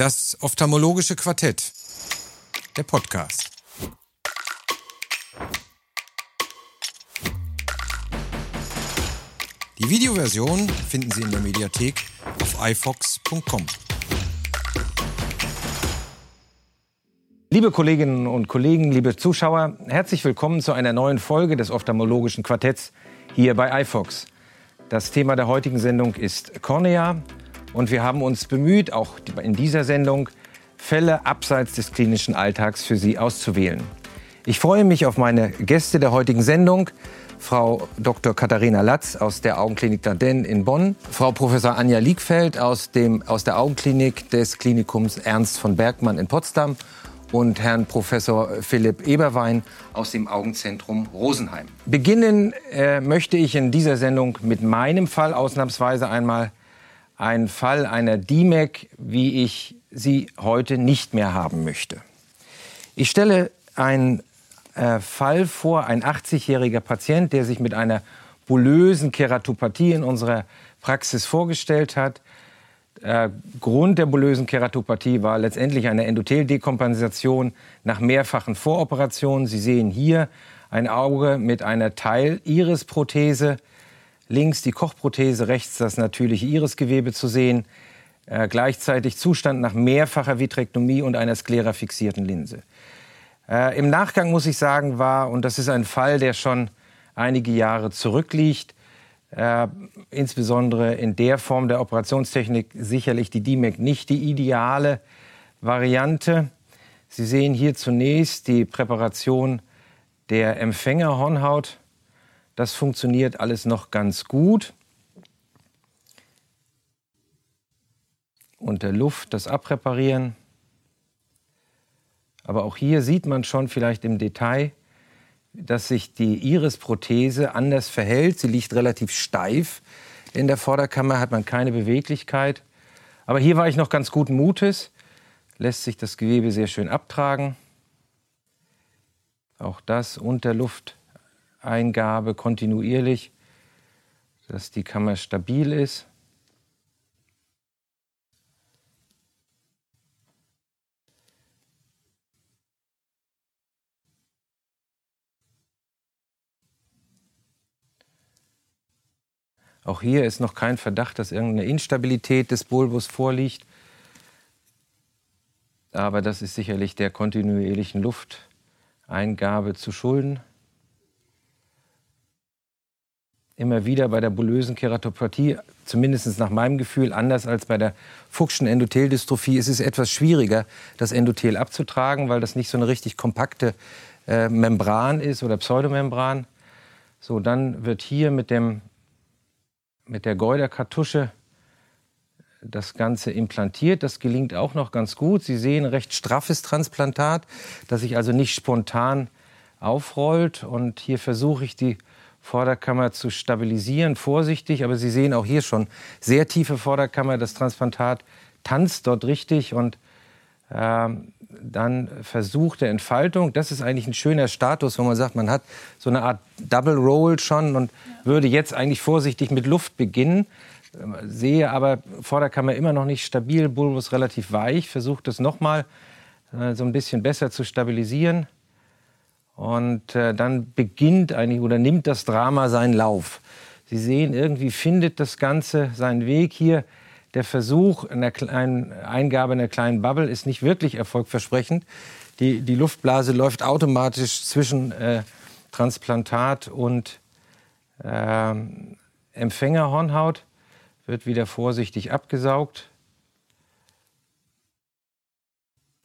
Das ophthalmologische Quartett. Der Podcast. Die Videoversion finden Sie in der Mediathek auf ifox.com. Liebe Kolleginnen und Kollegen, liebe Zuschauer, herzlich willkommen zu einer neuen Folge des ophthalmologischen Quartetts hier bei iFox. Das Thema der heutigen Sendung ist Cornea und wir haben uns bemüht, auch in dieser Sendung Fälle abseits des klinischen Alltags für Sie auszuwählen. Ich freue mich auf meine Gäste der heutigen Sendung. Frau Dr. Katharina Latz aus der Augenklinik Dardenne in Bonn, Frau Professor Anja Liegfeld aus, dem, aus der Augenklinik des Klinikums Ernst von Bergmann in Potsdam und Herrn Professor Philipp Eberwein aus dem Augenzentrum Rosenheim. Beginnen äh, möchte ich in dieser Sendung mit meinem Fall ausnahmsweise einmal ein Fall einer DIMEC, wie ich sie heute nicht mehr haben möchte. Ich stelle einen äh, Fall vor, ein 80-jähriger Patient, der sich mit einer bulösen Keratopathie in unserer Praxis vorgestellt hat. Äh, Grund der bulösen Keratopathie war letztendlich eine Endotheldekompensation nach mehrfachen Voroperationen. Sie sehen hier ein Auge mit einer Teil-Iris-Prothese links die Kochprothese, rechts das natürliche Irisgewebe zu sehen. Äh, gleichzeitig Zustand nach mehrfacher Vitrektomie und einer sklerafixierten Linse. Äh, Im Nachgang muss ich sagen, war, und das ist ein Fall, der schon einige Jahre zurückliegt, äh, insbesondere in der Form der Operationstechnik sicherlich die DIMEC nicht die ideale Variante. Sie sehen hier zunächst die Präparation der Empfängerhornhaut das funktioniert alles noch ganz gut. Unter Luft das Abreparieren. Aber auch hier sieht man schon vielleicht im Detail, dass sich die Irisprothese anders verhält. Sie liegt relativ steif. In der Vorderkammer hat man keine Beweglichkeit. Aber hier war ich noch ganz guten Mutes. Lässt sich das Gewebe sehr schön abtragen. Auch das unter Luft Eingabe kontinuierlich, dass die Kammer stabil ist. Auch hier ist noch kein Verdacht, dass irgendeine Instabilität des Bulbus vorliegt. Aber das ist sicherlich der kontinuierlichen Lufteingabe zu schulden immer wieder bei der bulösen Keratopathie, zumindest nach meinem Gefühl, anders als bei der Fuchschen Endotheldystrophie, ist es etwas schwieriger, das Endothel abzutragen, weil das nicht so eine richtig kompakte äh, Membran ist oder Pseudomembran. So, dann wird hier mit, dem, mit der Geuderkartusche das Ganze implantiert. Das gelingt auch noch ganz gut. Sie sehen recht straffes Transplantat, das sich also nicht spontan aufrollt. Und hier versuche ich die Vorderkammer zu stabilisieren, vorsichtig. Aber Sie sehen auch hier schon sehr tiefe Vorderkammer. Das Transplantat tanzt dort richtig und äh, dann Versuch der Entfaltung. Das ist eigentlich ein schöner Status, wo man sagt, man hat so eine Art Double Roll schon und ja. würde jetzt eigentlich vorsichtig mit Luft beginnen. Sehe aber Vorderkammer immer noch nicht stabil, Bulbus relativ weich. Versucht es nochmal äh, so ein bisschen besser zu stabilisieren. Und äh, dann beginnt eigentlich oder nimmt das Drama seinen Lauf. Sie sehen, irgendwie findet das Ganze seinen Weg hier. Der Versuch einer kleinen Eingabe einer kleinen Bubble ist nicht wirklich erfolgversprechend. Die, die Luftblase läuft automatisch zwischen äh, Transplantat und äh, Empfängerhornhaut, wird wieder vorsichtig abgesaugt.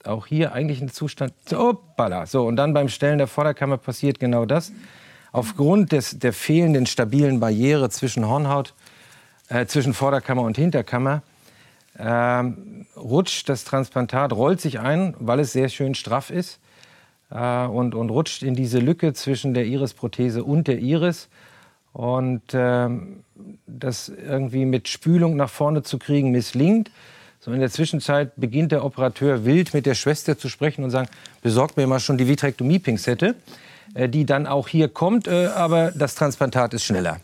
Auch hier eigentlich ein Zustand. Hoppala. So, und dann beim Stellen der Vorderkammer passiert genau das. Aufgrund des, der fehlenden stabilen Barriere zwischen Hornhaut, äh, zwischen Vorderkammer und Hinterkammer, äh, rutscht das Transplantat, rollt sich ein, weil es sehr schön straff ist, äh, und, und rutscht in diese Lücke zwischen der Irisprothese und der Iris. Und ähm, das irgendwie mit Spülung nach vorne zu kriegen, misslingt. So in der Zwischenzeit beginnt der Operateur wild mit der Schwester zu sprechen und sagen, besorgt mir mal schon die Vitrektomie-Pinzette, äh, die dann auch hier kommt, äh, aber das Transplantat ist schneller.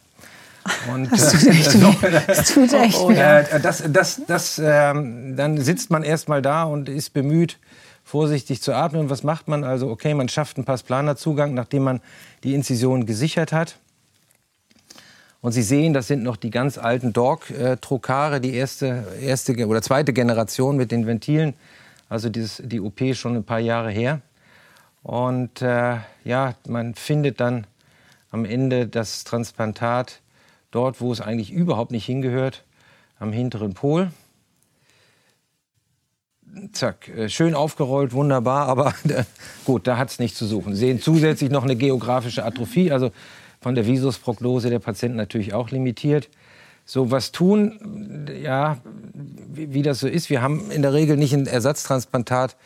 Und, das tut echt weh. Das tut echt weh. Äh, das, das, das, äh, dann sitzt man erstmal da und ist bemüht, vorsichtig zu atmen. Und was macht man? Also, okay, man schafft einen Passplaner-Zugang, nachdem man die Inzision gesichert hat. Und Sie sehen, das sind noch die ganz alten Dork-Trokare, die erste, erste oder zweite Generation mit den Ventilen. Also dieses, die OP schon ein paar Jahre her. Und äh, ja, man findet dann am Ende das Transplantat dort, wo es eigentlich überhaupt nicht hingehört, am hinteren Pol. Zack, äh, schön aufgerollt, wunderbar, aber gut, da hat es nichts zu suchen. Sie sehen zusätzlich noch eine geografische Atrophie, also von der Visusprognose der Patienten natürlich auch limitiert. So, was tun? Ja, wie, wie, das so ist. Wir haben in der Regel nicht ein Ersatztransplantat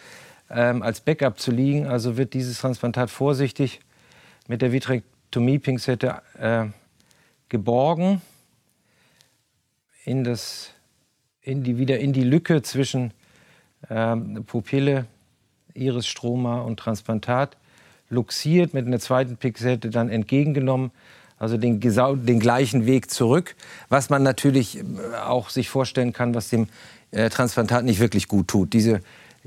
ähm, als Backup zu liegen. Also wird dieses Transplantat vorsichtig mit der Vitrektomie-Pinzette äh, geborgen in das, in die, wieder in die Lücke zwischen ähm, Pupille, Iris-Stroma und Transplantat luxiert, mit einer zweiten Pinzette dann entgegengenommen, also den, den, gleichen Weg zurück, was man natürlich äh, auch sich vorstellen kann, was dem äh, Transplantat nicht wirklich gut tut. Diese,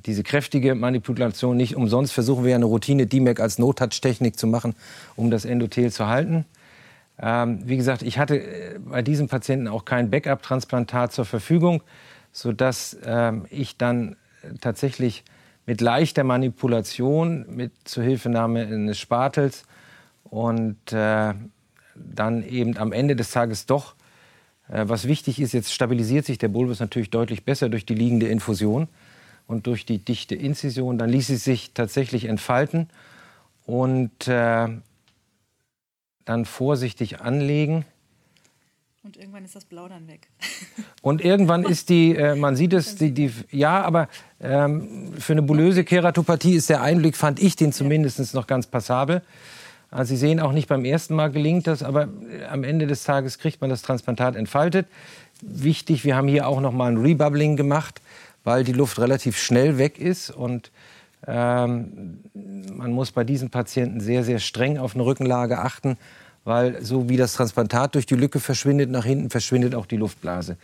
diese kräftige Manipulation nicht umsonst versuchen wir ja eine Routine DMAC als No-Touch-Technik zu machen, um das Endothel zu halten. Ähm, wie gesagt, ich hatte äh, bei diesem Patienten auch kein Backup-Transplantat zur Verfügung, sodass ähm, ich dann tatsächlich mit leichter Manipulation, mit Zuhilfenahme eines Spatels und äh, dann eben am Ende des Tages doch, äh, was wichtig ist, jetzt stabilisiert sich der Bulbus natürlich deutlich besser durch die liegende Infusion und durch die dichte Inzision. Dann ließ sie sich tatsächlich entfalten und äh, dann vorsichtig anlegen. Und irgendwann ist das Blau dann weg. Und irgendwann ist die, äh, man sieht es, die, die, ja, aber ähm, für eine bulöse Keratopathie ist der Einblick, fand ich den zumindest noch ganz passabel. Also Sie sehen auch nicht beim ersten Mal gelingt das, aber äh, am Ende des Tages kriegt man das Transplantat entfaltet. Wichtig, wir haben hier auch noch mal ein Rebubbling gemacht, weil die Luft relativ schnell weg ist und ähm, man muss bei diesen Patienten sehr, sehr streng auf eine Rückenlage achten weil so wie das Transplantat durch die Lücke verschwindet, nach hinten verschwindet auch die Luftblase.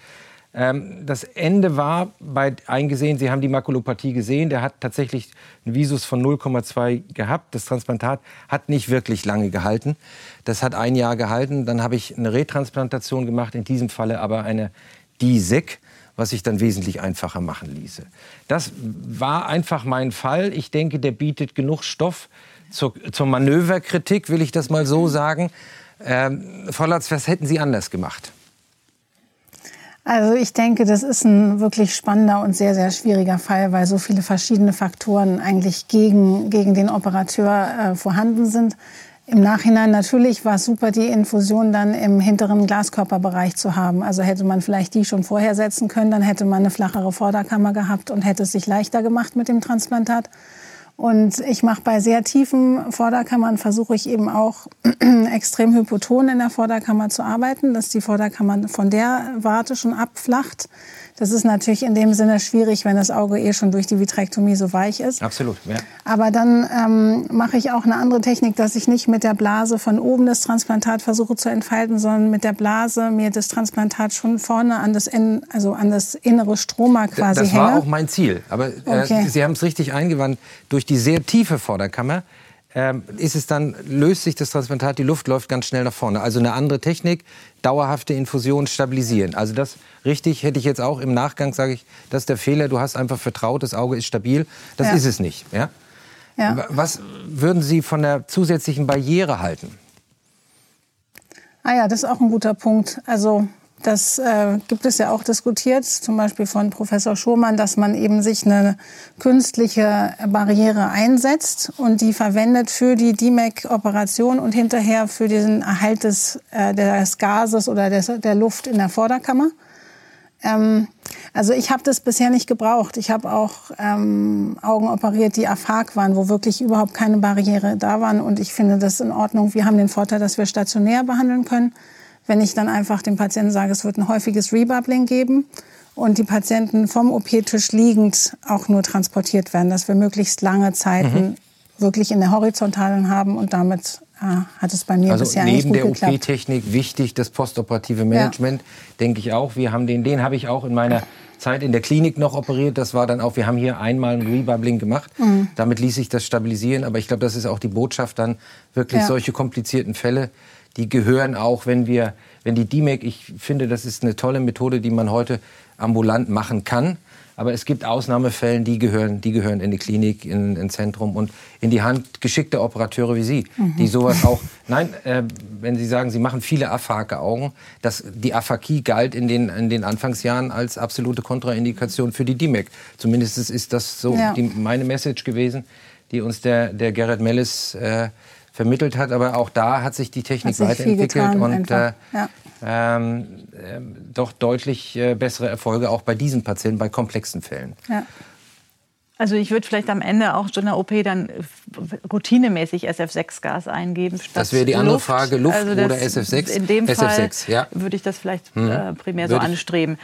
Ähm, das Ende war bei eingesehen, Sie haben die Makulopathie gesehen, der hat tatsächlich einen Visus von 0,2 gehabt. Das Transplantat hat nicht wirklich lange gehalten. Das hat ein Jahr gehalten. Dann habe ich eine Retransplantation gemacht, in diesem Falle aber eine DISEC was sich dann wesentlich einfacher machen ließe. Das war einfach mein Fall. Ich denke, der bietet genug Stoff zur, zur Manöverkritik, will ich das mal so sagen. Ähm, Frau Latz, was hätten Sie anders gemacht? Also ich denke, das ist ein wirklich spannender und sehr, sehr schwieriger Fall, weil so viele verschiedene Faktoren eigentlich gegen, gegen den Operateur äh, vorhanden sind. Im Nachhinein natürlich war es super, die Infusion dann im hinteren Glaskörperbereich zu haben. Also hätte man vielleicht die schon vorher setzen können, dann hätte man eine flachere Vorderkammer gehabt und hätte es sich leichter gemacht mit dem Transplantat. Und ich mache bei sehr tiefen Vorderkammern, versuche ich eben auch extrem hypoton in der Vorderkammer zu arbeiten, dass die Vorderkammer von der Warte schon abflacht. Das ist natürlich in dem Sinne schwierig, wenn das Auge eh schon durch die Vitrektomie so weich ist. Absolut, ja. Aber dann ähm, mache ich auch eine andere Technik, dass ich nicht mit der Blase von oben das Transplantat versuche zu entfalten, sondern mit der Blase mir das Transplantat schon vorne an das, in, also an das innere Stroma quasi Das hänge. war auch mein Ziel. Aber äh, okay. Sie haben es richtig eingewandt. Durch die sehr tiefe Vorderkammer ist es dann, löst sich das Transplantat, die Luft läuft ganz schnell nach vorne. Also eine andere Technik, dauerhafte Infusion stabilisieren. Also das richtig hätte ich jetzt auch im Nachgang, sage ich, das ist der Fehler, du hast einfach vertraut, das Auge ist stabil. Das ja. ist es nicht. Ja? ja? Was würden Sie von der zusätzlichen Barriere halten? Ah ja, das ist auch ein guter Punkt. Also das äh, gibt es ja auch diskutiert, zum Beispiel von Professor Schurmann, dass man eben sich eine künstliche Barriere einsetzt und die verwendet für die DMEC-Operation und hinterher für den Erhalt des, äh, des Gases oder des, der Luft in der Vorderkammer. Ähm, also ich habe das bisher nicht gebraucht. Ich habe auch ähm, Augen operiert, die aphag waren, wo wirklich überhaupt keine Barriere da waren. Und ich finde das in Ordnung. Wir haben den Vorteil, dass wir stationär behandeln können wenn ich dann einfach dem Patienten sage, es wird ein häufiges Rebubbling geben und die Patienten vom OP-Tisch liegend auch nur transportiert werden, dass wir möglichst lange Zeiten mhm. wirklich in der Horizontalen haben und damit hat es bei mir also bisher neben der OP-Technik wichtig das postoperative Management, ja. denke ich auch. Wir haben den, den habe ich auch in meiner Zeit in der Klinik noch operiert. Das war dann auch, wir haben hier einmal ein Rebubbling gemacht. Mhm. Damit ließ sich das stabilisieren. Aber ich glaube, das ist auch die Botschaft dann, wirklich ja. solche komplizierten Fälle, die gehören auch, wenn wir, wenn die DMEC, ich finde, das ist eine tolle Methode, die man heute ambulant machen kann. Aber es gibt Ausnahmefälle, die gehören, die gehören in die Klinik, in ein Zentrum und in die Hand geschickter Operateure wie Sie, mhm. die sowas auch. Nein, äh, wenn Sie sagen, Sie machen viele Aphake-Augen, dass die Aphakie galt in den, in den Anfangsjahren als absolute Kontraindikation für die DIMEC. Zumindest ist das so ja. die, meine Message gewesen, die uns der, der Gerrit Mellis äh, vermittelt hat. Aber auch da hat sich die Technik sich weiterentwickelt und äh, ja. ähm, äh, doch deutlich äh, bessere Erfolge auch bei diesen Patienten, bei komplexen Fällen. Ja. Also ich würde vielleicht am Ende auch schon in der OP dann routinemäßig SF6-Gas eingeben. das wäre die andere Luft. Frage, Luft also oder SF6? In dem SF6, Fall ja. würde ich das vielleicht hm. äh, primär würde so anstreben.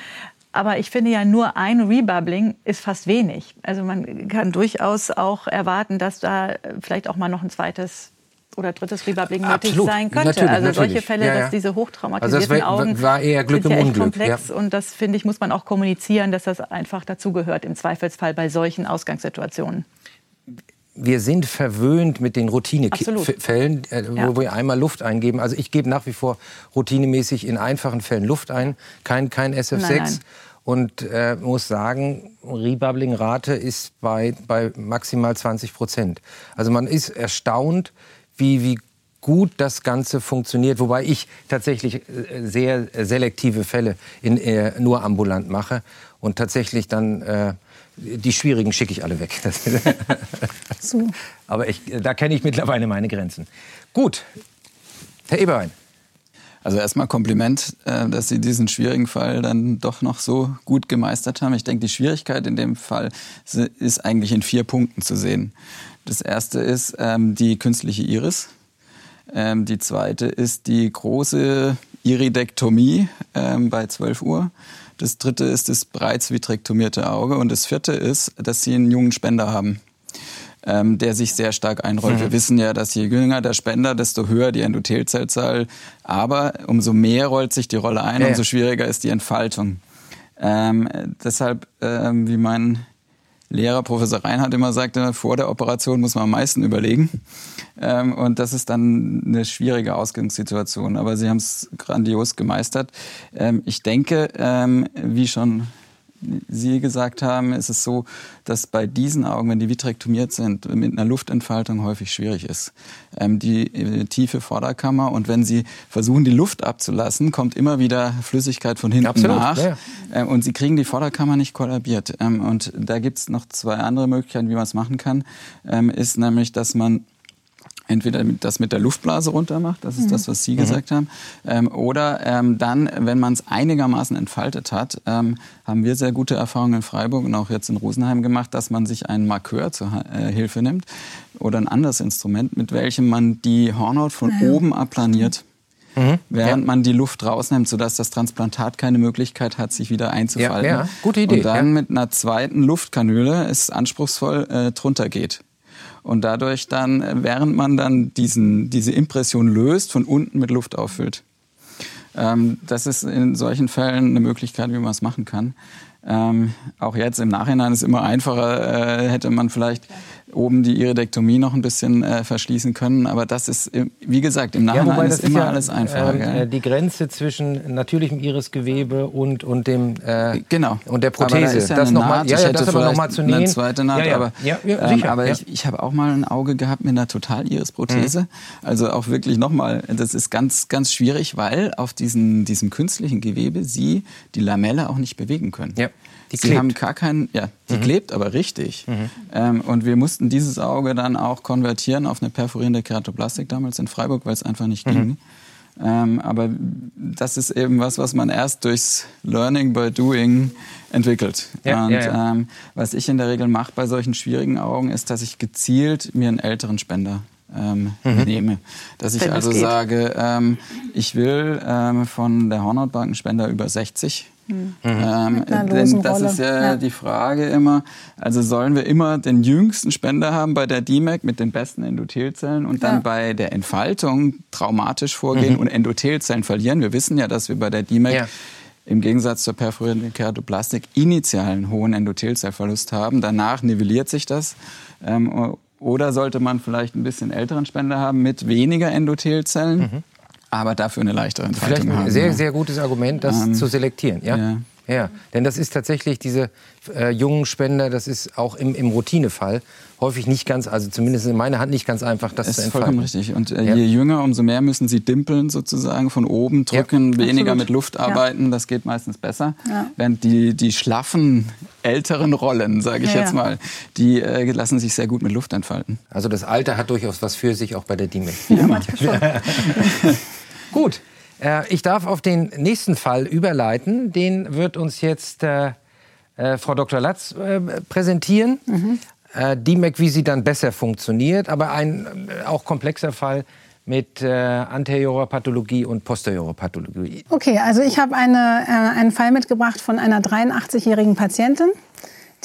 Aber ich finde ja, nur ein Rebubbling ist fast wenig. Also man kann durchaus auch erwarten, dass da vielleicht auch mal noch ein zweites oder drittes Rebubbling nötig sein könnte. Natürlich, also solche natürlich. Fälle, ja, ja. dass diese hochtraumatisierten also das war, Augen war eher Glück sind im ja echt Unglück. komplex ja. und das finde ich muss man auch kommunizieren, dass das einfach dazugehört im Zweifelsfall bei solchen Ausgangssituationen. Wir sind verwöhnt mit den Routinefällen, äh, wo wir einmal Luft eingeben. Also ich gebe nach wie vor routinemäßig in einfachen Fällen Luft ein, kein, kein SF6. Nein, nein. Und äh, muss sagen, Rebubbling-Rate ist bei, bei maximal 20 Prozent. Also man ist erstaunt, wie, wie gut das Ganze funktioniert, wobei ich tatsächlich äh, sehr selektive Fälle in, äh, nur ambulant mache und tatsächlich dann äh, die schwierigen schicke ich alle weg. so. Aber ich, da kenne ich mittlerweile meine Grenzen. Gut, Herr Eberwein. Also erstmal Kompliment, äh, dass Sie diesen schwierigen Fall dann doch noch so gut gemeistert haben. Ich denke, die Schwierigkeit in dem Fall ist eigentlich in vier Punkten zu sehen. Das erste ist ähm, die künstliche Iris. Ähm, die zweite ist die große Iridektomie ähm, bei 12 Uhr. Das dritte ist das bereits vitrektomierte Auge. Und das vierte ist, dass sie einen jungen Spender haben. Ähm, der sich sehr stark einrollt. Mhm. Wir wissen ja, dass je jünger der Spender, desto höher die Endothelzellzahl. Aber umso mehr rollt sich die Rolle ein, ja, umso schwieriger ist die Entfaltung. Ähm, deshalb, ähm, wie mein Lehrer Professor Reinhardt immer sagte, vor der Operation muss man am meisten überlegen. Ähm, und das ist dann eine schwierige Ausgangssituation. Aber Sie haben es grandios gemeistert. Ähm, ich denke, ähm, wie schon Sie gesagt haben, ist es so, dass bei diesen Augen, wenn die vitrektomiert sind, mit einer Luftentfaltung häufig schwierig ist. Ähm, die äh, tiefe Vorderkammer und wenn Sie versuchen, die Luft abzulassen, kommt immer wieder Flüssigkeit von hinten Absolut, nach ja. ähm, und Sie kriegen die Vorderkammer nicht kollabiert. Ähm, und da gibt es noch zwei andere Möglichkeiten, wie man es machen kann. Ähm, ist nämlich, dass man entweder das mit der Luftblase runtermacht, das ist mhm. das, was Sie mhm. gesagt haben, ähm, oder ähm, dann, wenn man es einigermaßen entfaltet hat, ähm, haben wir sehr gute Erfahrungen in Freiburg und auch jetzt in Rosenheim gemacht, dass man sich einen Markeur zur äh, Hilfe nimmt oder ein anderes Instrument, mit welchem man die Hornhaut von ja. oben ablaniert. Mhm. Während ja. man die Luft rausnimmt, sodass das Transplantat keine Möglichkeit hat, sich wieder einzufalten. Ja, ja. Gute Idee. Und dann mit einer zweiten Luftkanüle es anspruchsvoll äh, drunter geht. Und dadurch dann, während man dann diesen, diese Impression löst, von unten mit Luft auffüllt. Ähm, das ist in solchen Fällen eine Möglichkeit, wie man es machen kann. Ähm, auch jetzt im Nachhinein ist immer einfacher, äh, hätte man vielleicht oben die Iridektomie noch ein bisschen äh, verschließen können. Aber das ist, wie gesagt, im Nachhinein ja, ist immer ja, alles einfacher. Äh, die Grenze zwischen natürlichem Irisgewebe und, und, dem, äh, genau. und der Prothese. Aber da ist ja das noch mal, ja, ja, das aber noch mal zu nähen. Eine zweite Naht, ja, aber, ähm, aber ich, ich habe auch mal ein Auge gehabt mit einer Total-Iris-Prothese. Mhm. Also auch wirklich nochmal, das ist ganz, ganz schwierig, weil auf diesen, diesem künstlichen Gewebe Sie die Lamelle auch nicht bewegen können. Die Sie haben gar keinen, ja, die mhm. klebt aber richtig. Mhm. Ähm, und wir mussten dieses Auge dann auch konvertieren auf eine perforierende Keratoplastik damals in Freiburg, weil es einfach nicht mhm. ging. Ähm, aber das ist eben was, was man erst durchs Learning by Doing entwickelt. Ja, und ja, ja. Ähm, was ich in der Regel mache bei solchen schwierigen Augen, ist, dass ich gezielt mir einen älteren Spender ähm, mhm. nehme. Dass ich Wenn also sage, ähm, ich will ähm, von der Hornhautbank einen Spender über 60 Mhm. Ähm, denn das ist ja, ja, die Frage immer, also sollen wir immer den jüngsten Spender haben bei der DMAC mit den besten Endothelzellen und dann ja. bei der Entfaltung traumatisch vorgehen mhm. und Endothelzellen verlieren? Wir wissen ja, dass wir bei der DMAC ja. im Gegensatz zur perforierenden Keratoplastik initialen hohen Endothelzellverlust haben. Danach nivelliert sich das. Ähm, oder sollte man vielleicht ein bisschen älteren Spender haben mit weniger Endothelzellen? Mhm aber dafür eine leichtere Entfaltung Vielleicht ein haben. sehr, sehr gutes Argument, das ähm, zu selektieren. Ja? ja? Ja, denn das ist tatsächlich diese äh, jungen Spender, das ist auch im, im Routinefall häufig nicht ganz, also zumindest in meiner Hand nicht ganz einfach, das, das zu entfalten. Das ist vollkommen richtig. Und äh, ja. je jünger, umso mehr müssen sie dimpeln sozusagen, von oben drücken, ja, weniger absolut. mit Luft arbeiten, ja. das geht meistens besser. Während die, die schlaffen älteren Rollen, sage ich jetzt mal, die äh, lassen sich sehr gut mit Luft entfalten. Also das Alter hat durchaus was für sich, auch bei der DIME. Ja, manchmal schon. Gut. Äh, ich darf auf den nächsten Fall überleiten. Den wird uns jetzt äh, äh, Frau Dr. Latz äh, präsentieren. Mhm. Äh, DMAC, wie sie dann besser funktioniert, aber ein äh, auch komplexer Fall mit äh, anteriorer Pathologie und posteriorer Pathologie. Okay, also ich habe eine, äh, einen Fall mitgebracht von einer 83-jährigen Patientin,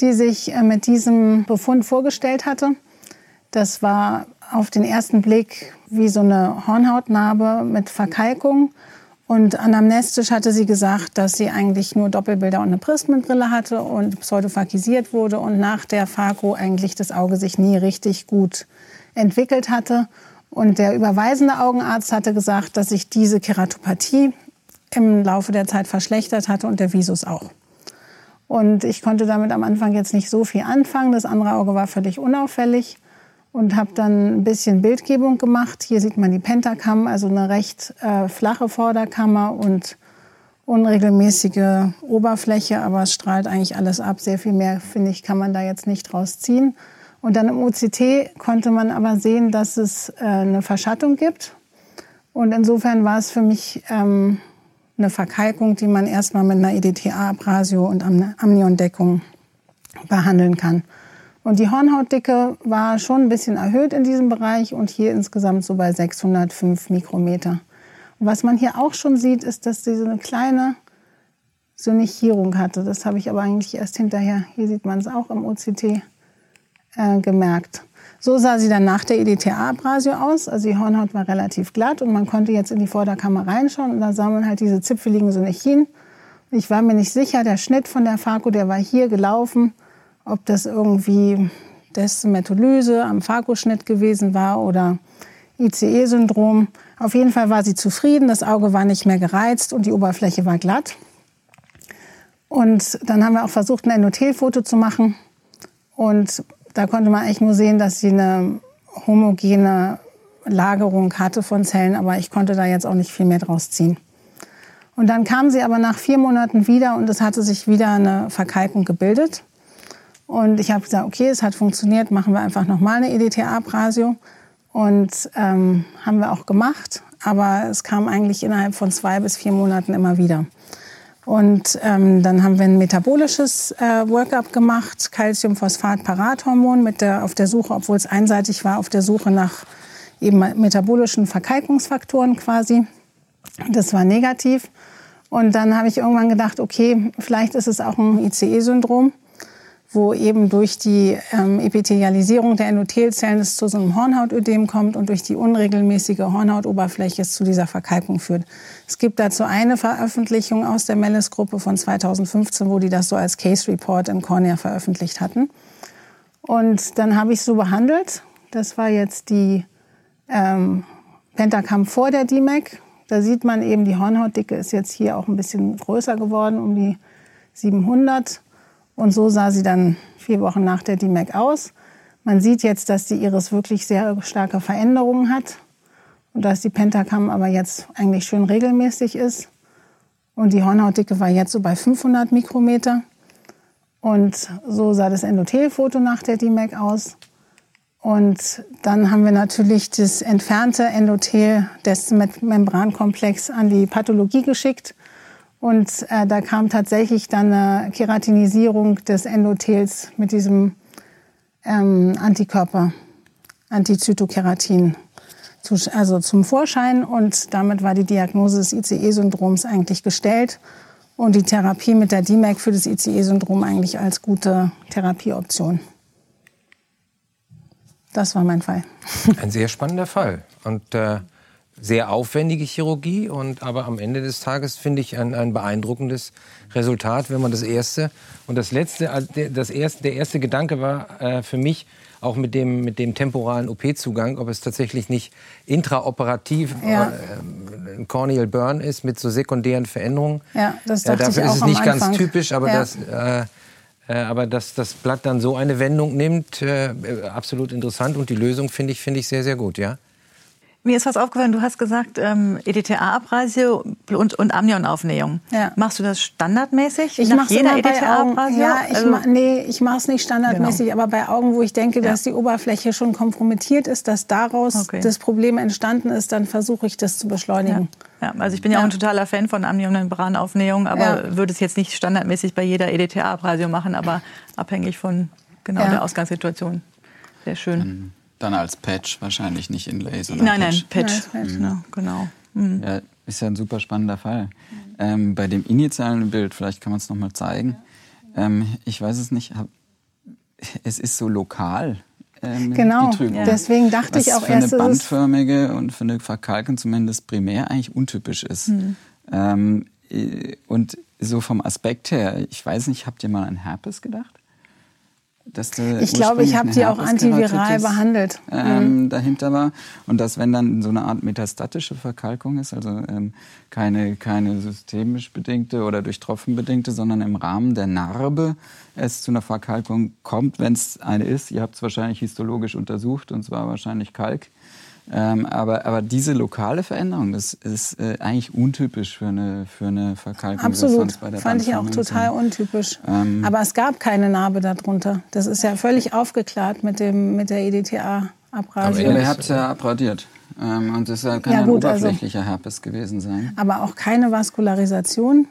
die sich äh, mit diesem Befund vorgestellt hatte. Das war auf den ersten Blick wie so eine Hornhautnarbe mit Verkalkung. Und anamnestisch hatte sie gesagt, dass sie eigentlich nur Doppelbilder und eine Prismenbrille hatte und pseudophakisiert wurde und nach der Phako eigentlich das Auge sich nie richtig gut entwickelt hatte. Und der überweisende Augenarzt hatte gesagt, dass sich diese Keratopathie im Laufe der Zeit verschlechtert hatte und der Visus auch. Und ich konnte damit am Anfang jetzt nicht so viel anfangen. Das andere Auge war völlig unauffällig und habe dann ein bisschen Bildgebung gemacht. Hier sieht man die Pentakam, also eine recht äh, flache Vorderkammer und unregelmäßige Oberfläche, aber es strahlt eigentlich alles ab. Sehr viel mehr, finde ich, kann man da jetzt nicht draus ziehen. Und dann im OCT konnte man aber sehen, dass es äh, eine Verschattung gibt. Und insofern war es für mich ähm, eine Verkalkung, die man erstmal mit einer EDTA-Abrasio und Amniondeckung behandeln kann. Und die Hornhautdicke war schon ein bisschen erhöht in diesem Bereich und hier insgesamt so bei 605 Mikrometer. Was man hier auch schon sieht, ist, dass sie so eine kleine Synichierung hatte. Das habe ich aber eigentlich erst hinterher, hier sieht man es auch im OCT, äh, gemerkt. So sah sie dann nach der EDTA-Abrasio aus. Also die Hornhaut war relativ glatt und man konnte jetzt in die Vorderkammer reinschauen und da sah man halt diese zipfeligen Synichien. Ich war mir nicht sicher, der Schnitt von der Phako, der war hier gelaufen ob das irgendwie Desmetolyse am Phakoschnitt gewesen war oder ICE-Syndrom. Auf jeden Fall war sie zufrieden, das Auge war nicht mehr gereizt und die Oberfläche war glatt. Und dann haben wir auch versucht, ein Endothelfoto zu machen. Und da konnte man eigentlich nur sehen, dass sie eine homogene Lagerung hatte von Zellen, aber ich konnte da jetzt auch nicht viel mehr draus ziehen. Und dann kam sie aber nach vier Monaten wieder und es hatte sich wieder eine Verkalkung gebildet. Und ich habe gesagt, okay, es hat funktioniert, machen wir einfach nochmal eine EDTA-Abrasio. Und ähm, haben wir auch gemacht, aber es kam eigentlich innerhalb von zwei bis vier Monaten immer wieder. Und ähm, dann haben wir ein metabolisches äh, Workup gemacht, Calciumphosphat-Parathormon, mit der, auf der Suche, obwohl es einseitig war, auf der Suche nach eben metabolischen Verkalkungsfaktoren quasi. Das war negativ. Und dann habe ich irgendwann gedacht, okay, vielleicht ist es auch ein ICE-Syndrom wo eben durch die ähm, Epithelialisierung der Endothelzellen es zu so einem Hornhautödem kommt und durch die unregelmäßige Hornhautoberfläche es zu dieser Verkalkung führt. Es gibt dazu eine Veröffentlichung aus der Mellis-Gruppe von 2015, wo die das so als Case Report in Cornea veröffentlicht hatten. Und dann habe ich es so behandelt. Das war jetzt die ähm, Pentacam vor der DMAC. Da sieht man eben, die Hornhautdicke ist jetzt hier auch ein bisschen größer geworden, um die 700. Und so sah sie dann vier Wochen nach der DMAC aus. Man sieht jetzt, dass die Iris wirklich sehr starke Veränderungen hat und dass die Pentakam aber jetzt eigentlich schön regelmäßig ist. Und die Hornhautdicke war jetzt so bei 500 Mikrometer. Und so sah das Endothelfoto nach der DMAC aus. Und dann haben wir natürlich das entfernte Endothel des Membrankomplex an die Pathologie geschickt und äh, da kam tatsächlich dann eine Keratinisierung des Endothels mit diesem ähm, Antikörper, Antizytokeratin, zu, also zum Vorschein. Und damit war die Diagnose des ICE-Syndroms eigentlich gestellt. und die Therapie mit der DMAC für das ICE-Syndrom eigentlich als gute Therapieoption. Das war mein Fall. Ein sehr spannender Fall. Und äh, sehr aufwendige Chirurgie und aber am Ende des Tages finde ich ein, ein beeindruckendes Resultat, wenn man das erste und das letzte, äh, das erste, der erste Gedanke war äh, für mich auch mit dem mit dem temporalen OP-Zugang, ob es tatsächlich nicht intraoperativ ja. äh, ein Corneal Burn ist mit so sekundären Veränderungen. Ja, das dachte äh, dafür ich auch ist es nicht ganz typisch, aber Ja. das äh, äh, aber dass das Blatt dann so eine Wendung nimmt, äh, absolut interessant und die Lösung finde ich finde ich sehr sehr gut, ja. Mir ist was aufgefallen, du hast gesagt, ähm, EDTA-Abrasio und, und Amnionaufnähung. Ja. Machst du das standardmäßig? Ich nach mache jeder immer bei Augen. EDTA-Abrasio? Ja, ich Also- ma nee, ich mache es nicht standardmäßig, Genau. aber bei Augen, wo ich denke, Ja. dass die Oberfläche schon kompromittiert ist, dass daraus Okay. das Problem entstanden ist, dann versuche ich das zu beschleunigen. Ja, also ich bin ja, auch Ja. ein totaler Fan von Amnion-Membranaufnähung, aber Ja. würde es jetzt nicht standardmäßig bei jeder EDTA-Abrasio machen, aber abhängig von genau Ja. der Ausgangssituation. Sehr schön. Dann als Patch, wahrscheinlich nicht Inlay, sondern nein, nein, Patch. Patch. Nein, Patch. Ja, genau. Ja, ist ja ein super spannender Fall. Ähm, bei dem initialen Bild, vielleicht kann man es nochmal zeigen. Ähm, ich weiß es nicht, hab, es ist so lokal. Ähm, Genau, deswegen dachte Was ich auch für erst, eine es ist- bandförmige und für eine Verkalkung zumindest primär eigentlich untypisch ist. Hm. Ähm, äh, und so vom Aspekt her, ich weiß nicht, habt ihr mal an Herpes gedacht? Ich glaube, ich habe die auch antiviral behandelt. Mhm. Ähm, dahinter war und dass wenn dann so eine Art metastatische Verkalkung ist, also ähm, keine, keine systemisch bedingte oder durch Tropfen bedingte, sondern im Rahmen der Narbe es zu einer Verkalkung kommt, wenn es eine ist. Ihr habt es wahrscheinlich histologisch untersucht und zwar wahrscheinlich Kalk. Ähm, aber, aber diese lokale Veränderung, das ist äh, eigentlich untypisch für eine, für eine Verkalkung. Absolut, bei der fand ich auch total untypisch. Ähm, aber es gab keine Narbe darunter. Das ist ja völlig aufgeklärt mit, dem, mit der Aber. Ja, Ja, er hat es ja abradiert. Ähm, und das kann Ja, ein gut, also- oberflächlicher Herpes gewesen sein. Aber auch keine Vaskularisation.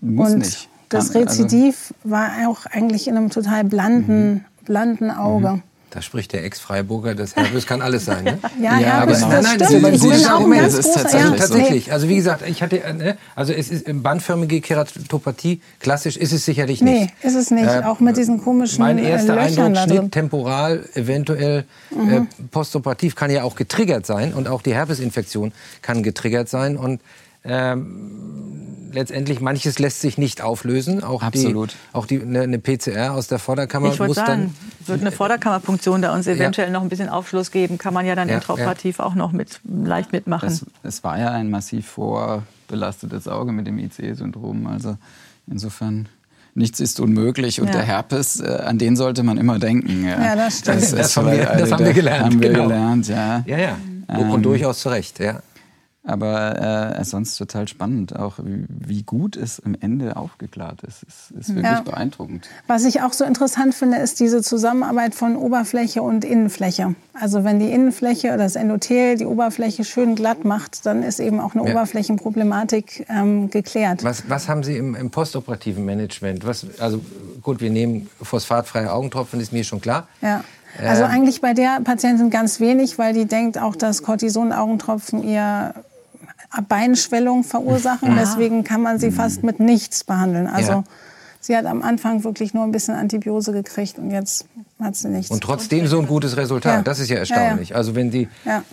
Muss und nicht. das also- Rezidiv war auch eigentlich in einem total blanden, blanden Auge. Da spricht der Ex-Freiburger, das Herpes kann alles sein. Ne? Ja, Ja, Herpes, aber- das Nein, nein, stimmt. das ist ein gutes Argument. Das ist tatsächlich Also ja, so. tatsächlich, also wie gesagt, ich hatte, äh, ne, also es ist bandförmige Keratopathie, klassisch ist es sicherlich Nee, nicht. ist es nicht. Äh, auch mit diesen komischen Mein äh, erster Löchern Eindruck. Mhm. Schnitt, temporal, eventuell äh, postoperativ, kann ja auch getriggert sein und auch die Herpesinfektion kann getriggert sein und ähm, letztendlich manches lässt sich nicht auflösen. Auch Absolut. Die, auch die, eine, eine PCR aus der Vorderkammer Ich wollte muss sagen, dann wird eine Vorderkammerpunktion da uns eventuell noch ein bisschen Aufschluss geben, kann man ja dann Ja, intraoperativ auch noch mit, leicht mitmachen. Es, es war ja ein massiv vorbelastetes Auge mit dem ICE-Syndrom. Also insofern nichts ist unmöglich. Und Ja. der Herpes, äh, an den sollte man immer denken. Ja, das stimmt. ist Das haben wir- das haben wir gelernt, Haben wir genau. gelernt, ja. ja, ja, Ähm, und durchaus zu Recht, ja. Aber äh, sonst total spannend, auch wie, wie gut es im Ende aufgeklärt ist. Es ist wirklich Ja. beeindruckend. Was ich auch so interessant finde, ist diese Zusammenarbeit von Oberfläche und Innenfläche. Also wenn die Innenfläche oder das Endothel die Oberfläche schön glatt macht, dann ist eben auch eine Ja. Oberflächenproblematik ähm, geklärt. Was, was haben Sie im, im postoperativen Management? Was, also gut, wir nehmen phosphatfreie Augentropfen, ist mir schon klar. Ja. Also Ähm. eigentlich bei der Patientin ganz wenig, weil die denkt auch, dass Cortison-Augentropfen ihr Beinschwellung verursachen. Deswegen kann man sie fast mit nichts behandeln. Also Ja. sie hat am Anfang wirklich nur ein bisschen Antibiose gekriegt und jetzt hat sie nichts. Und trotzdem so ein gutes Resultat. Ja. Das ist ja erstaunlich. ja. Also wenn die,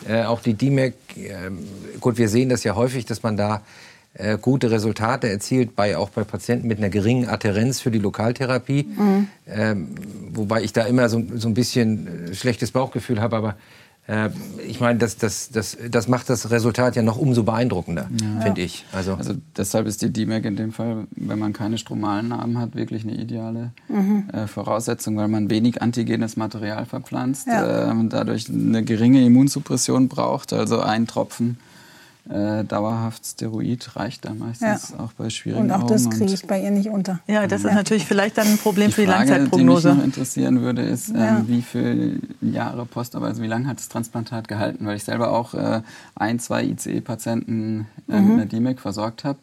äh, auch die DMAC, ähm, gut, wir sehen das ja häufig, dass man da äh, gute Resultate erzielt, bei, auch bei Patienten mit einer geringen Adherenz für die Lokaltherapie. Mhm. Ähm, wobei ich da immer so, so ein bisschen äh, schlechtes Bauchgefühl habe, aber äh, ich meine, das, das, das, das macht das Resultat ja noch umso beeindruckender, finde ich. Also, Also deshalb ist die DMAC in dem Fall, wenn man keine stromalen Narben hat, wirklich eine ideale Mhm. äh, Voraussetzung, weil man wenig antigenes Material verpflanzt, Ja. äh, und dadurch eine geringe Immunsuppression braucht. Also ein Tropfen äh, dauerhaft Steroid reicht da meistens auch bei schwierigen Und auch Augen. das kriege ich bei ihr nicht unter. ja, das ist natürlich vielleicht dann ein Problem die für die Frage, die mich Langzeitprognose. noch interessieren würde, ist, Ja. ähm, wie viele Jahre Postarbeit, also wie lange hat das Transplantat gehalten? Weil ich selber auch äh, ein, zwei ICE-Patienten äh, Mhm. mit einer DMEC versorgt habe.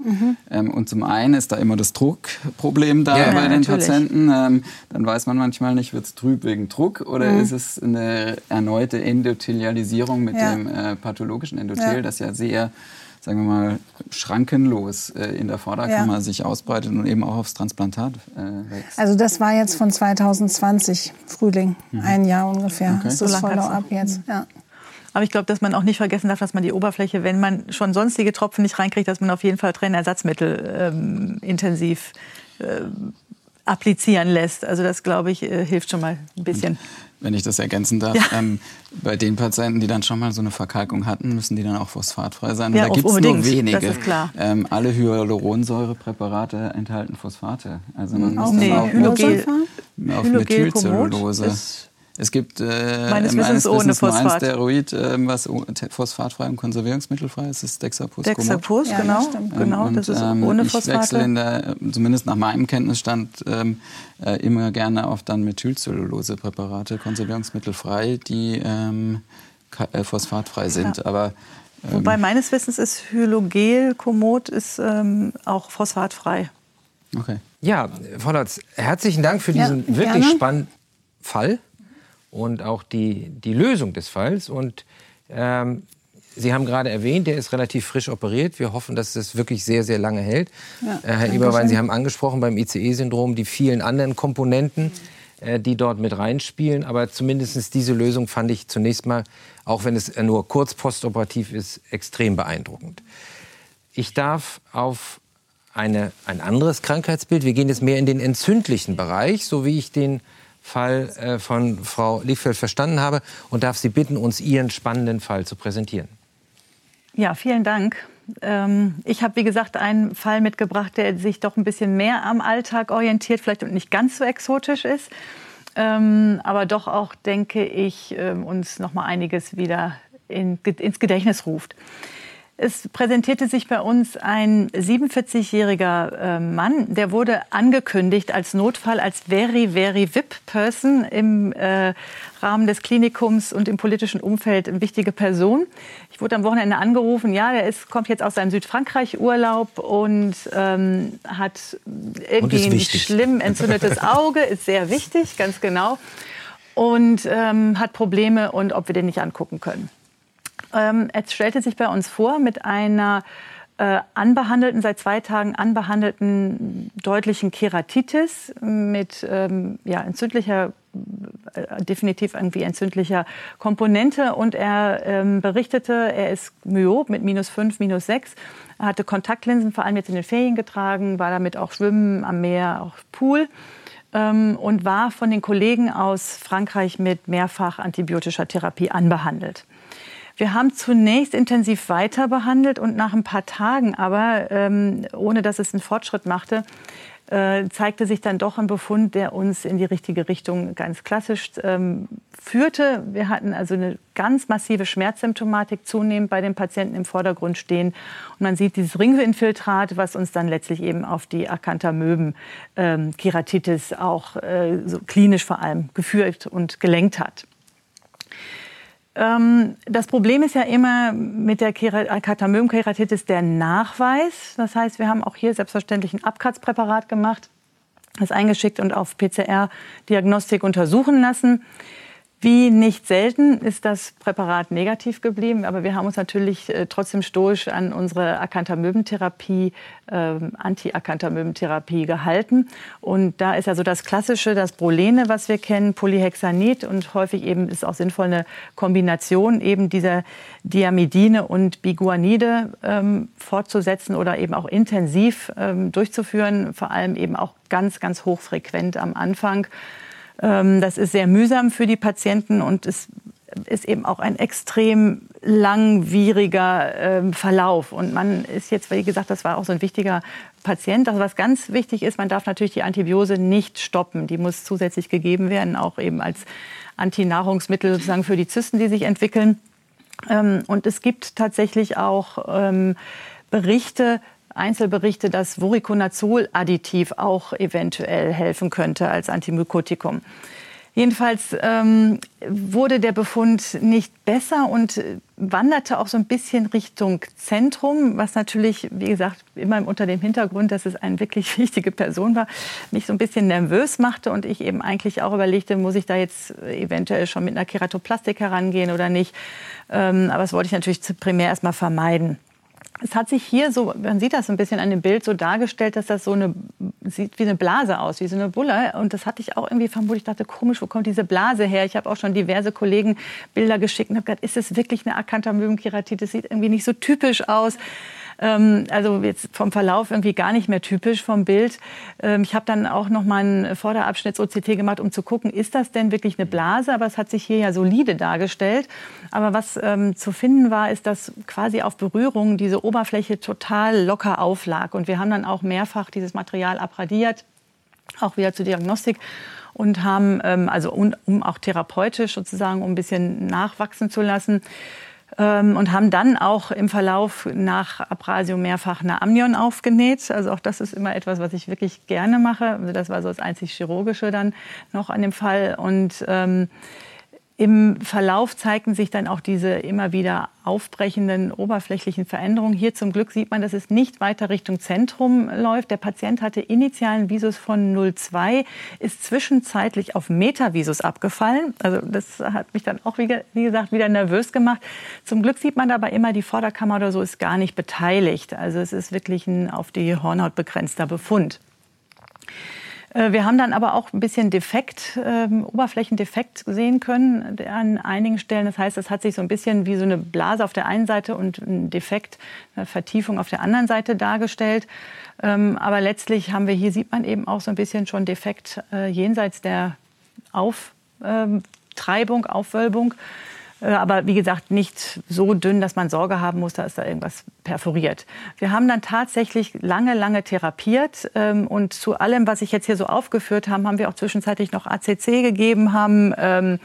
Ähm, und zum einen ist da immer das Druckproblem da Ja, bei den natürlich. Patienten. Ähm, dann weiß man manchmal nicht, wird es trüb wegen Druck oder Mhm. ist es eine erneute Endothelialisierung mit Ja. dem äh, pathologischen Endothel, Ja. das ja sehr sagen wir mal, schrankenlos äh, in der Vorderkammer ja. sich ausbreitet und eben auch aufs Transplantat äh, wächst. Also das war jetzt von 2020, Frühling, mhm. ein Jahr ungefähr. Okay. Das ist das Follow-up jetzt, ja. Aber ich glaube, dass man auch nicht vergessen darf, dass man die Oberfläche, wenn man schon sonstige Tropfen nicht reinkriegt, dass man auf jeden Fall Trainersatzmittel ähm, intensiv äh, applizieren lässt. Also das, glaube ich, äh, hilft schon mal ein bisschen. Wenn ich das ergänzen darf, ja. ähm, bei den Patienten, die dann schon mal so eine Verkalkung hatten, müssen die dann auch phosphatfrei sein. Ja, da gibt es nur wenige. Das ist klar. Ähm, alle Hyaluronsäurepräparate enthalten Phosphate. Also man muss nee, dann auch Hylogel, auf Methylcellulose. Es gibt äh, meines Wissens ohne Phosphat. ein Steroid, äh, was phosphatfrei und konservierungsmittelfrei ist, ist Dexapus. Dexapus, ja, genau, das genau, und, das ist ähm, ohne Phosphate. Ich wechsle in der, zumindest nach meinem Kenntnisstand ähm, äh, immer gerne auf dann Methylcellulose-Präparate, konservierungsmittelfrei, die ähm, äh, phosphatfrei sind. Ja. Aber ähm, Wobei meines Wissens ist Hylogel, Komoot ist ähm, auch phosphatfrei. Okay. Ja, Frau Lotz, herzlichen Dank für diesen ja, wirklich spannenden Fall und auch die, die Lösung des Falls. Und ähm, Sie haben gerade erwähnt, der ist relativ frisch operiert. Wir hoffen, dass das wirklich sehr, sehr lange hält. Ja, äh, Herr Eberwein, Sie haben angesprochen beim ICE-Syndrom die vielen anderen Komponenten, äh, die dort mit reinspielen. Aber zumindest diese Lösung fand ich zunächst mal, auch wenn es nur kurz postoperativ ist, extrem beeindruckend. Ich darf auf eine, ein anderes Krankheitsbild, wir gehen jetzt mehr in den entzündlichen Bereich, so wie ich den Fall äh, von Frau Liefeld verstanden habe und darf Sie bitten, uns Ihren spannenden Fall zu präsentieren. Ja, vielen Dank. Ähm, ich habe, wie gesagt, einen Fall mitgebracht, der sich doch ein bisschen mehr am Alltag orientiert, vielleicht und nicht ganz so exotisch ist, ähm, aber doch auch, denke ich, ähm, uns noch mal einiges wieder in, ins Gedächtnis ruft. Es präsentierte sich bei uns ein 47-jähriger äh, Mann, der wurde angekündigt als Notfall, als very, very VIP-Person im äh, Rahmen des Klinikums und im politischen Umfeld eine wichtige Person. Ich wurde am Wochenende angerufen, ja, der ist, kommt jetzt aus seinem Südfrankreich-Urlaub und ähm, hat irgendwie ein schlimm entzündetes Auge, ist sehr wichtig, ganz genau, und ähm, hat Probleme und ob wir den nicht angucken können. Ähm, es stellte sich bei uns vor mit einer äh, anbehandelten, seit zwei Tagen anbehandelten deutlichen Keratitis mit ähm, ja, entzündlicher, äh, definitiv irgendwie entzündlicher Komponente. Und er ähm, berichtete, er ist myop mit minus 5, minus 6. Er hatte Kontaktlinsen, vor allem jetzt in den Ferien getragen, war damit auch schwimmen am Meer, auch Pool ähm, und war von den Kollegen aus Frankreich mit mehrfach antibiotischer Therapie anbehandelt. Wir haben zunächst intensiv weiter behandelt und nach ein paar Tagen aber, ähm, ohne dass es einen Fortschritt machte, äh, zeigte sich dann doch ein Befund, der uns in die richtige Richtung ganz klassisch ähm, führte. Wir hatten also eine ganz massive Schmerzsymptomatik zunehmend bei den Patienten im Vordergrund stehen. Und man sieht dieses Ringelinfiltrat, was uns dann letztlich eben auf die Acanthamöben-Keratitis ähm, auch äh, so klinisch vor allem geführt und gelenkt hat. Ähm, das Problem ist ja immer mit der Katamömkeratitis der Nachweis. Das heißt, wir haben auch hier selbstverständlich ein Abkratzpräparat gemacht, das eingeschickt und auf PCR-Diagnostik untersuchen lassen. Wie nicht selten ist das Präparat negativ geblieben, aber wir haben uns natürlich äh, trotzdem stoisch an unsere Acanthamöbentherapie, äh, Anti-Acanthamöbentherapie gehalten. Und da ist also das Klassische, das Prolene, was wir kennen, Polyhexanid und häufig eben ist auch sinnvoll eine Kombination eben dieser Diamidine und Biguanide ähm, fortzusetzen oder eben auch intensiv ähm, durchzuführen, vor allem eben auch ganz, ganz hochfrequent am Anfang. Ähm, das ist sehr mühsam für die Patienten und es ist eben auch ein extrem langwieriger ähm, Verlauf. Und man ist jetzt, wie gesagt, das war auch so ein wichtiger Patient. Also was ganz wichtig ist, man darf natürlich die Antibiose nicht stoppen. Die muss zusätzlich gegeben werden, auch eben als Antinahrungsmittel sozusagen für die Zysten, die sich entwickeln. Ähm, und es gibt tatsächlich auch Berichte, Einzelberichte, dass Voriconazol-Additiv auch eventuell helfen könnte als Antimykotikum. Jedenfalls ähm, wurde der Befund nicht besser und wanderte auch so ein bisschen Richtung Zentrum, was natürlich, wie gesagt, immer unter dem Hintergrund, dass es eine wirklich wichtige Person war, mich so ein bisschen nervös machte und ich eben eigentlich auch überlegte, muss ich da jetzt eventuell schon mit einer Keratoplastik herangehen oder nicht. Ähm, aber das wollte ich natürlich primär erstmal vermeiden. Es hat sich hier so, man sieht das ein bisschen an dem Bild so dargestellt, dass das so eine, sieht wie eine Blase aus, wie so eine Bulle. Und das hatte ich auch irgendwie vermutet. Ich dachte, komisch, wo kommt diese Blase her? Ich habe auch schon diverse Kollegen Bilder geschickt und habe gedacht, ist das wirklich eine Acanthamöbenkeratitis? Sieht irgendwie nicht so typisch aus. Ähm, also jetzt vom Verlauf irgendwie gar nicht mehr typisch vom Bild. Ähm, ich habe dann auch noch mal einen Vorderabschnitts-OCT gemacht, um zu gucken, ist das denn wirklich eine Blase? Aber es hat sich hier ja solide dargestellt. Aber was ähm, zu finden war, ist, dass quasi auf Berührung diese Oberfläche total locker auflag. Und wir haben dann auch mehrfach dieses Material abradiert, auch wieder zur Diagnostik und haben, ähm, also um, um, auch therapeutisch sozusagen, um ein bisschen nachwachsen zu lassen, ähm, und haben dann auch im Verlauf nach Abrasio mehrfach eine Amnion aufgenäht. Also auch das ist immer etwas, was ich wirklich gerne mache. Also das war so das einzig chirurgische dann noch an dem Fall und ähm, im Verlauf zeigten sich dann auch diese immer wieder aufbrechenden oberflächlichen Veränderungen. Hier zum Glück sieht man, dass es nicht weiter Richtung Zentrum läuft. Der Patient hatte initialen Visus von 0,2, ist zwischenzeitlich auf Metavisus abgefallen. Also das hat mich dann auch, wie, gesagt, wieder nervös gemacht. Zum Glück sieht man aber immer, die Vorderkammer oder so ist gar nicht beteiligt. Also es ist wirklich ein auf die Hornhaut begrenzter Befund. Äh, wir haben dann aber auch ein bisschen Defekt, äh, Oberflächendefekt sehen können an einigen Stellen. Das heißt, es hat sich so ein bisschen wie so eine Blase auf der einen Seite und ein Defekt, eine Vertiefung auf der anderen Seite dargestellt. Ähm, aber letztlich haben wir hier, sieht man eben auch so ein bisschen schon Defekt äh, jenseits der Auftreibung, ähm, Aufwölbung. Äh, aber wie gesagt, nicht so dünn, dass man Sorge haben muss, da ist da irgendwas perforiert. Wir haben dann tatsächlich lange, lange therapiert ähm, und zu allem, was ich jetzt hier so aufgeführt habe, haben wir auch zwischenzeitlich noch ACC gegeben, haben ähm,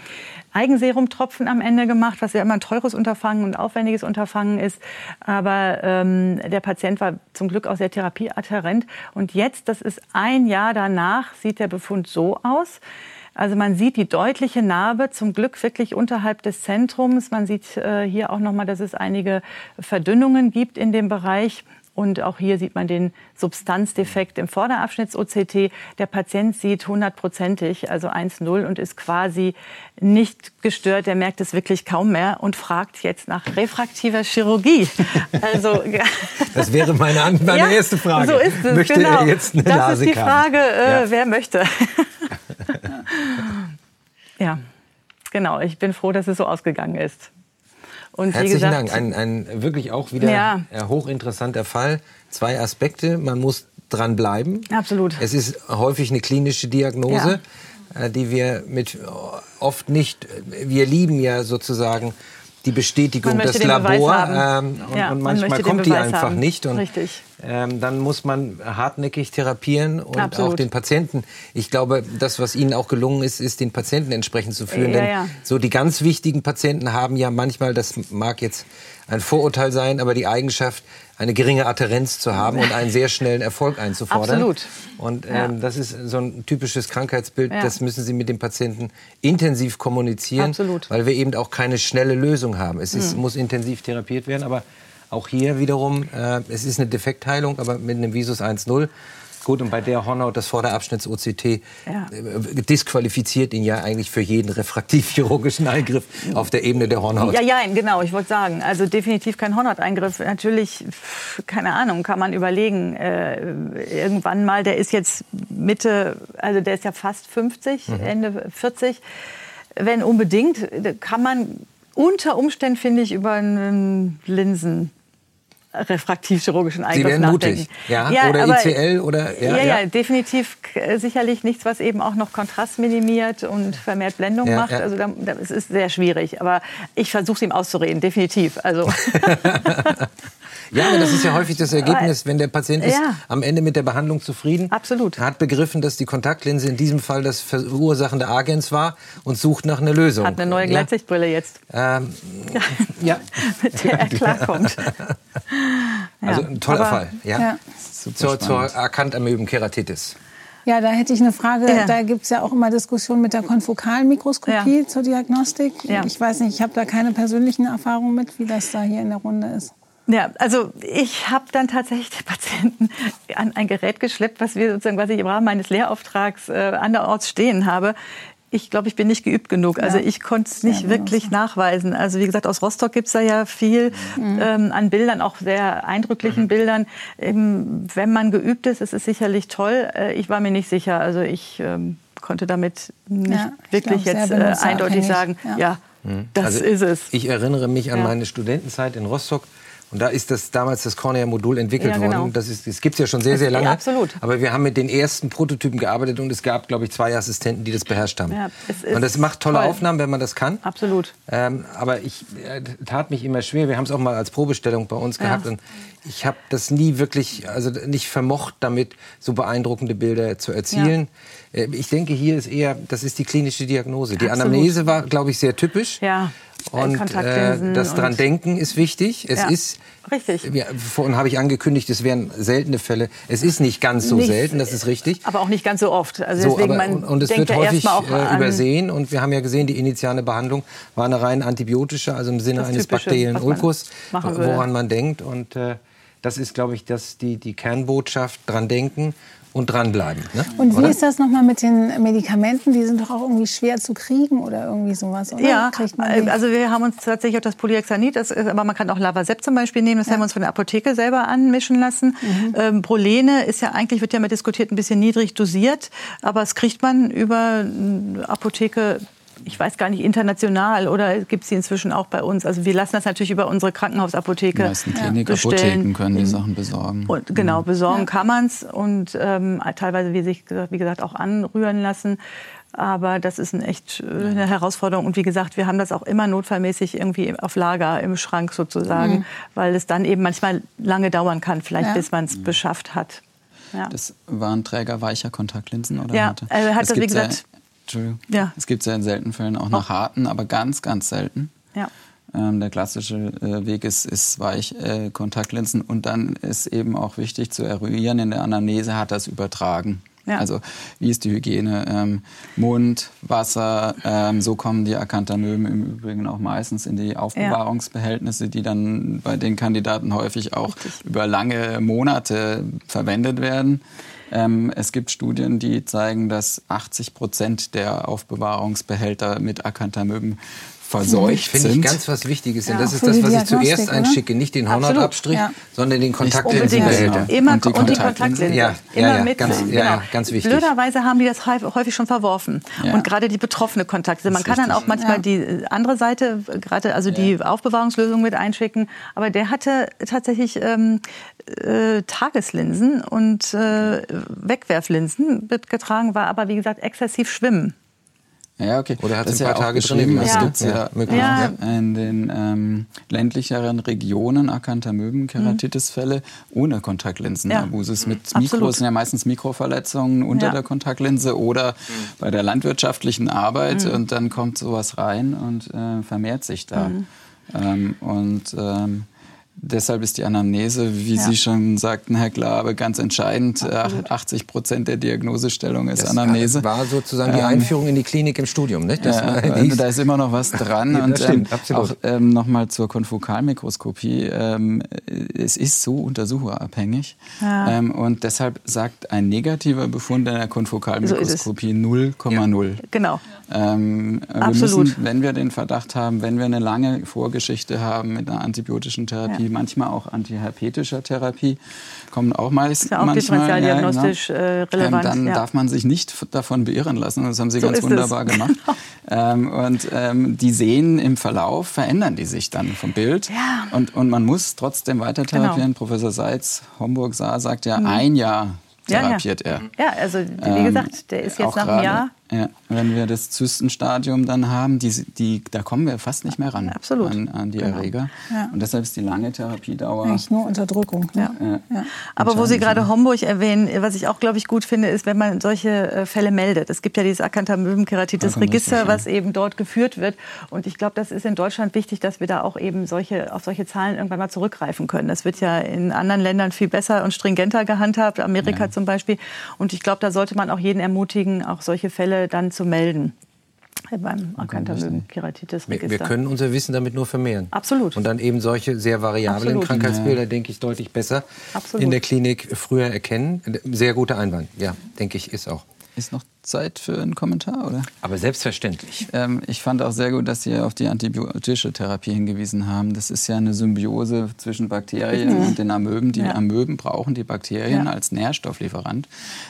Eigenserumtropfen am Ende gemacht, was ja immer ein teures Unterfangen und aufwendiges Unterfangen ist. Aber ähm, der Patient war zum Glück auch sehr therapieadherent. Und jetzt, das ist ein Jahr danach, sieht der Befund so aus. Also man sieht die deutliche Narbe, zum Glück wirklich unterhalb des Zentrums. Man sieht äh, hier auch noch mal, dass es einige Verdünnungen gibt in dem Bereich. Und auch hier sieht man den Substanzdefekt im Vorderabschnitts-OCT. Der Patient sieht hundertprozentig, also 1,0 und ist quasi nicht gestört. Der merkt es wirklich kaum mehr und fragt jetzt nach refraktiver Chirurgie. Also, das wäre meine, meine ja, erste Frage. So ist es, möchte genau. er jetzt eine das Nase ist die Frage, äh, ja. wer möchte. ja, genau. Ich bin froh, dass es so ausgegangen ist. Und Herzlichen gesagt, Dank. Ein, ein wirklich auch wieder ja. hochinteresanter Fall. Zwei Aspekte. Man muss dran bleiben. Absolut. Es ist häufig eine klinische Diagnose, ja. Äh, die wir mit oft nicht. Wir lieben ja sozusagen die Bestätigung, das Labor. Ähm, und, ja, und, manchmal kommt die einfach haben. nicht. Und Richtig. Ähm, dann muss man hartnäckig therapieren und Absolut. auch den Patienten. Ich glaube, das, was Ihnen auch gelungen ist, ist den Patienten entsprechend zu führen. Ja, Denn ja. so die ganz wichtigen Patienten haben ja manchmal, das mag jetzt ein Vorurteil sein, aber die Eigenschaft, eine geringe Adherenz zu haben und einen sehr schnellen Erfolg einzufordern. Absolut. Und ähm, ja. das ist so ein typisches Krankheitsbild, ja. das müssen Sie mit dem Patienten intensiv kommunizieren, Absolut. weil wir eben auch keine schnelle Lösung haben. Es ist, mhm. muss intensiv therapiert werden, aber auch hier wiederum, äh, es ist eine Defektheilung, aber mit einem Visus 1.0 Gut, und bei der Hornhaut, das Vorderabschnitts-OCT, ja. äh, disqualifiziert ihn ja eigentlich für jeden refraktivchirurgischen Eingriff auf der Ebene der Hornhaut. Ja, ja, genau, ich wollte sagen, also definitiv kein Hornhauteingriff. Natürlich, keine Ahnung, kann man überlegen, äh, irgendwann mal, der ist jetzt Mitte, also der ist ja fast 50, mhm. Ende 40. Wenn unbedingt, kann man unter Umständen, finde ich, über einen Linsen refraktivchirurgischen Eingriff Sie werden nachdenken. mutig, ja? ja oder aber, ICL oder ja, ja, ja, definitiv sicherlich nichts, was eben auch noch Kontrast minimiert und vermehrt Blendung ja, macht. Also das ist sehr schwierig, aber ich versuche es ihm auszureden, definitiv. Also Ja, aber das ist ja häufig das Ergebnis, wenn der Patient ist ja. am Ende mit der Behandlung zufrieden. Absolut. Hat begriffen, dass die Kontaktlinse in diesem Fall das verursachende Agens war und sucht nach einer Lösung. Hat eine neue Gleitsichtbrille ja. jetzt. Ähm, ja. mit der er klarkommt. also ein toller aber, Fall. Ja. Zur, zur Akantamöben-Keratitis. Ja, da hätte ich eine Frage. Ja. Da gibt es ja auch immer Diskussionen mit der konfokalen Mikroskopie ja. zur Diagnostik. Ja. Ich weiß nicht, ich habe da keine persönlichen Erfahrungen mit, wie das da hier in der Runde ist. Ja, also ich habe dann tatsächlich den Patienten an ein Gerät geschleppt, was wir sozusagen, was ich im Rahmen meines Lehrauftrags äh, anderorts stehen habe. ich glaube, ich bin nicht geübt genug. Also ich konnte es nicht wirklich so. nachweisen. Also wie gesagt, aus Rostock gibt es da ja viel mhm. ähm, an Bildern, auch sehr eindrücklichen mhm. Bildern. Ähm, wenn man geübt ist, ist es sicherlich toll. Äh, ich war mir nicht sicher. Also ich ähm, konnte damit nicht ja, wirklich glaub, jetzt äh, eindeutig sagen, ja, ja mhm. das also ist es. Ich erinnere mich an ja. meine Studentenzeit in Rostock. Und da ist das damals das Cornea-Modul entwickelt ja, genau. worden. Das, das gibt es ja schon sehr, sehr lange. Ja, absolut. Aber wir haben mit den ersten Prototypen gearbeitet und es gab, glaube ich, zwei Assistenten, die das beherrscht haben. Ja, und das macht tolle toll. Aufnahmen, wenn man das kann. Absolut. Ähm, aber ich äh, tat mich immer schwer. Wir haben es auch mal als Probestellung bei uns gehabt. Und ich habe das nie wirklich, also nicht vermocht, damit so beeindruckende Bilder zu erzielen. Äh, ich denke, hier ist eher, das ist die klinische Diagnose. Die Absolut. Anamnese war, glaube ich, sehr typisch. Ja. Und äh, das dran denken ist wichtig. Es ja, ist richtig. Ja, vorhin habe ich angekündigt, es wären seltene Fälle. Es ist nicht ganz so nicht, selten, das ist richtig. Aber auch nicht ganz so oft. Also deswegen, so, aber, und, und es wird häufig äh, übersehen. Und wir haben ja gesehen, die initiale Behandlung war eine rein antibiotische, also im Sinne eines bakteriellen Ulkus, woran man denkt. Und äh, das ist, glaube ich, das, die, die Kernbotschaft, dran denken und dranbleiben. Ne? Und wie oder? ist das nochmal mit den Medikamenten? Die sind doch auch irgendwie schwer zu kriegen oder irgendwie sowas, oder? Ja, also wir haben uns tatsächlich auch das Polyhexanid, das ist, aber man kann auch Lavazep zum Beispiel nehmen, das ja. haben wir uns von der Apotheke selber anmischen lassen. Mhm. Ähm, Prolene ist ja eigentlich, wird ja mal diskutiert, ein bisschen niedrig dosiert, aber das kriegt man über Apotheke ich weiß gar nicht, international oder gibt es sie inzwischen auch bei uns? Also wir lassen das natürlich über unsere Krankenhausapotheke Die meisten Klinikapotheken können die Sachen besorgen. Und, genau, mhm. besorgen ja. kann man es und ähm, teilweise, wie sich wie gesagt, auch anrühren lassen. Aber das ist ein echt äh, eine Herausforderung. Und wie gesagt, wir haben das auch immer notfallmäßig irgendwie auf Lager im Schrank sozusagen, mhm. weil es dann eben manchmal lange dauern kann, vielleicht ja. bis man es mhm. beschafft hat. Ja. Das waren Träger weicher Kontaktlinsen oder? Ja, er hat das, wie gesagt, Entschuldigung. Ja. Es gibt es ja in seltenen Fällen auch nach harten, aber ganz, ganz selten. Ja. Ähm, der klassische äh, Weg ist, ist weich äh, Kontaktlinsen und dann ist eben auch wichtig zu eruieren, in der Anamnese hat das übertragen. Ja. Also wie ist die Hygiene? Ähm, Mund, Wasser, ähm, so kommen die Acanthamöben im Übrigen auch meistens in die Aufbewahrungsbehältnisse, die dann bei den Kandidaten häufig auch Richtig. über lange Monate verwendet werden. Ähm, es gibt Studien, die zeigen, dass 80 Prozent der Aufbewahrungsbehälter mit Acanthamöben verseucht Finde sind. ich ganz was Wichtiges. Ja, das ist das, was ich zuerst oder? einschicke. Nicht den Hornhautabstrich, ja. sondern den Kontaktlinsenbehälter. Immer und die, und die Kontaktlinse. Ja, Immer ja, mit. Ganz, genau. ja, ganz wichtig. Blöderweise haben die das häufig schon verworfen. Und gerade die betroffene Kontaktlinse. Man kann richtig. dann auch manchmal die äh, andere Seite, gerade also die Aufbewahrungslösung mit einschicken. Aber der hatte tatsächlich ähm, äh, Tageslinsen und äh, Wegwerflinsen mitgetragen, war aber wie gesagt exzessiv schwimmen. Ja, okay. Oder hat es ein paar ja Tage drin Es gibt ja, ja, in den ähm, ländlicheren Regionen Acanthamöben, Keratitisfälle mhm. ohne Kontaktlinsenabusus. Mit Absolut. Mikros sind ja meistens Mikroverletzungen unter ja. der Kontaktlinse oder mhm. bei der landwirtschaftlichen Arbeit mhm. und dann kommt sowas rein und äh, vermehrt sich da. Mhm. Ähm, und ähm, Deshalb ist die Anamnese, wie ja. Sie schon sagten, Herr Glabe, ganz entscheidend. Absolut. 80 Prozent der Diagnosestellung ist das Anamnese. war sozusagen die ähm, Einführung in die Klinik im Studium, nicht? Das ja, da ist immer noch was dran. ja, und stimmt, ähm, auch ähm, nochmal zur Konfokalmikroskopie. Ähm, es ist so untersucherabhängig. Ja. Ähm, und deshalb sagt ein negativer Befund in der Konfokalmikroskopie so 0,0. Genau. Ähm, wir müssen, wenn wir den Verdacht haben, wenn wir eine lange Vorgeschichte haben mit einer antibiotischen Therapie, ja. manchmal auch antiherpetischer Therapie, kommen auch meist ist ja auch manchmal differentialdiagnostisch ja, genau. Äh, relevant. Ähm, dann ja. darf man sich nicht davon beirren lassen. Das haben Sie so ganz wunderbar es. gemacht. ähm, und ähm, die sehen im Verlauf, verändern die sich dann vom Bild. Ja. Und, und man muss trotzdem weiter therapieren. Genau. Professor Seitz, Homburg-Saar, sagt ja, mhm. ein Jahr therapiert er. Ja, also wie gesagt, der ist ähm, jetzt nach einem Jahr ja, wenn wir das Zystenstadium dann haben, die, die, da kommen wir fast nicht mehr ran Absolut. An, an die genau. Erreger. Ja. Und deshalb ist die lange Therapiedauer. Eigentlich nur Unterdrückung. Ne? Ja. ja. Aber wo Sie gerade Homburg erwähnen, was ich auch, glaube ich, gut finde, ist, wenn man solche äh, Fälle meldet. Es gibt ja dieses Acanthamöben-Keratitis-Register, was eben dort geführt wird. Und ich glaube, das ist in Deutschland wichtig, dass wir da auch eben solche, auf solche Zahlen irgendwann mal zurückgreifen können. Das wird ja in anderen Ländern viel besser und stringenter gehandhabt, Amerika ja. zum Beispiel. Und ich glaube, da sollte man auch jeden ermutigen, auch solche Fälle dann zu melden beim Acanthamöben-Keratitis-Register. Wir, wir, können unser Wissen damit nur vermehren. Absolut. Und dann eben solche sehr variablen Absolut. Krankheitsbilder, ja. denke ich, deutlich besser Absolut. in der Klinik früher erkennen. Sehr guter Einwand, ja, denke ich, ist auch. Ist noch Zeit für einen Kommentar, oder? Aber selbstverständlich. Ähm, ich fand auch sehr gut, dass Sie auf die antibiotische Therapie hingewiesen haben. Das ist ja eine Symbiose zwischen Bakterien mhm. und den Amöben. Die ja. Amöben brauchen die Bakterien ja. als Nährstofflieferant.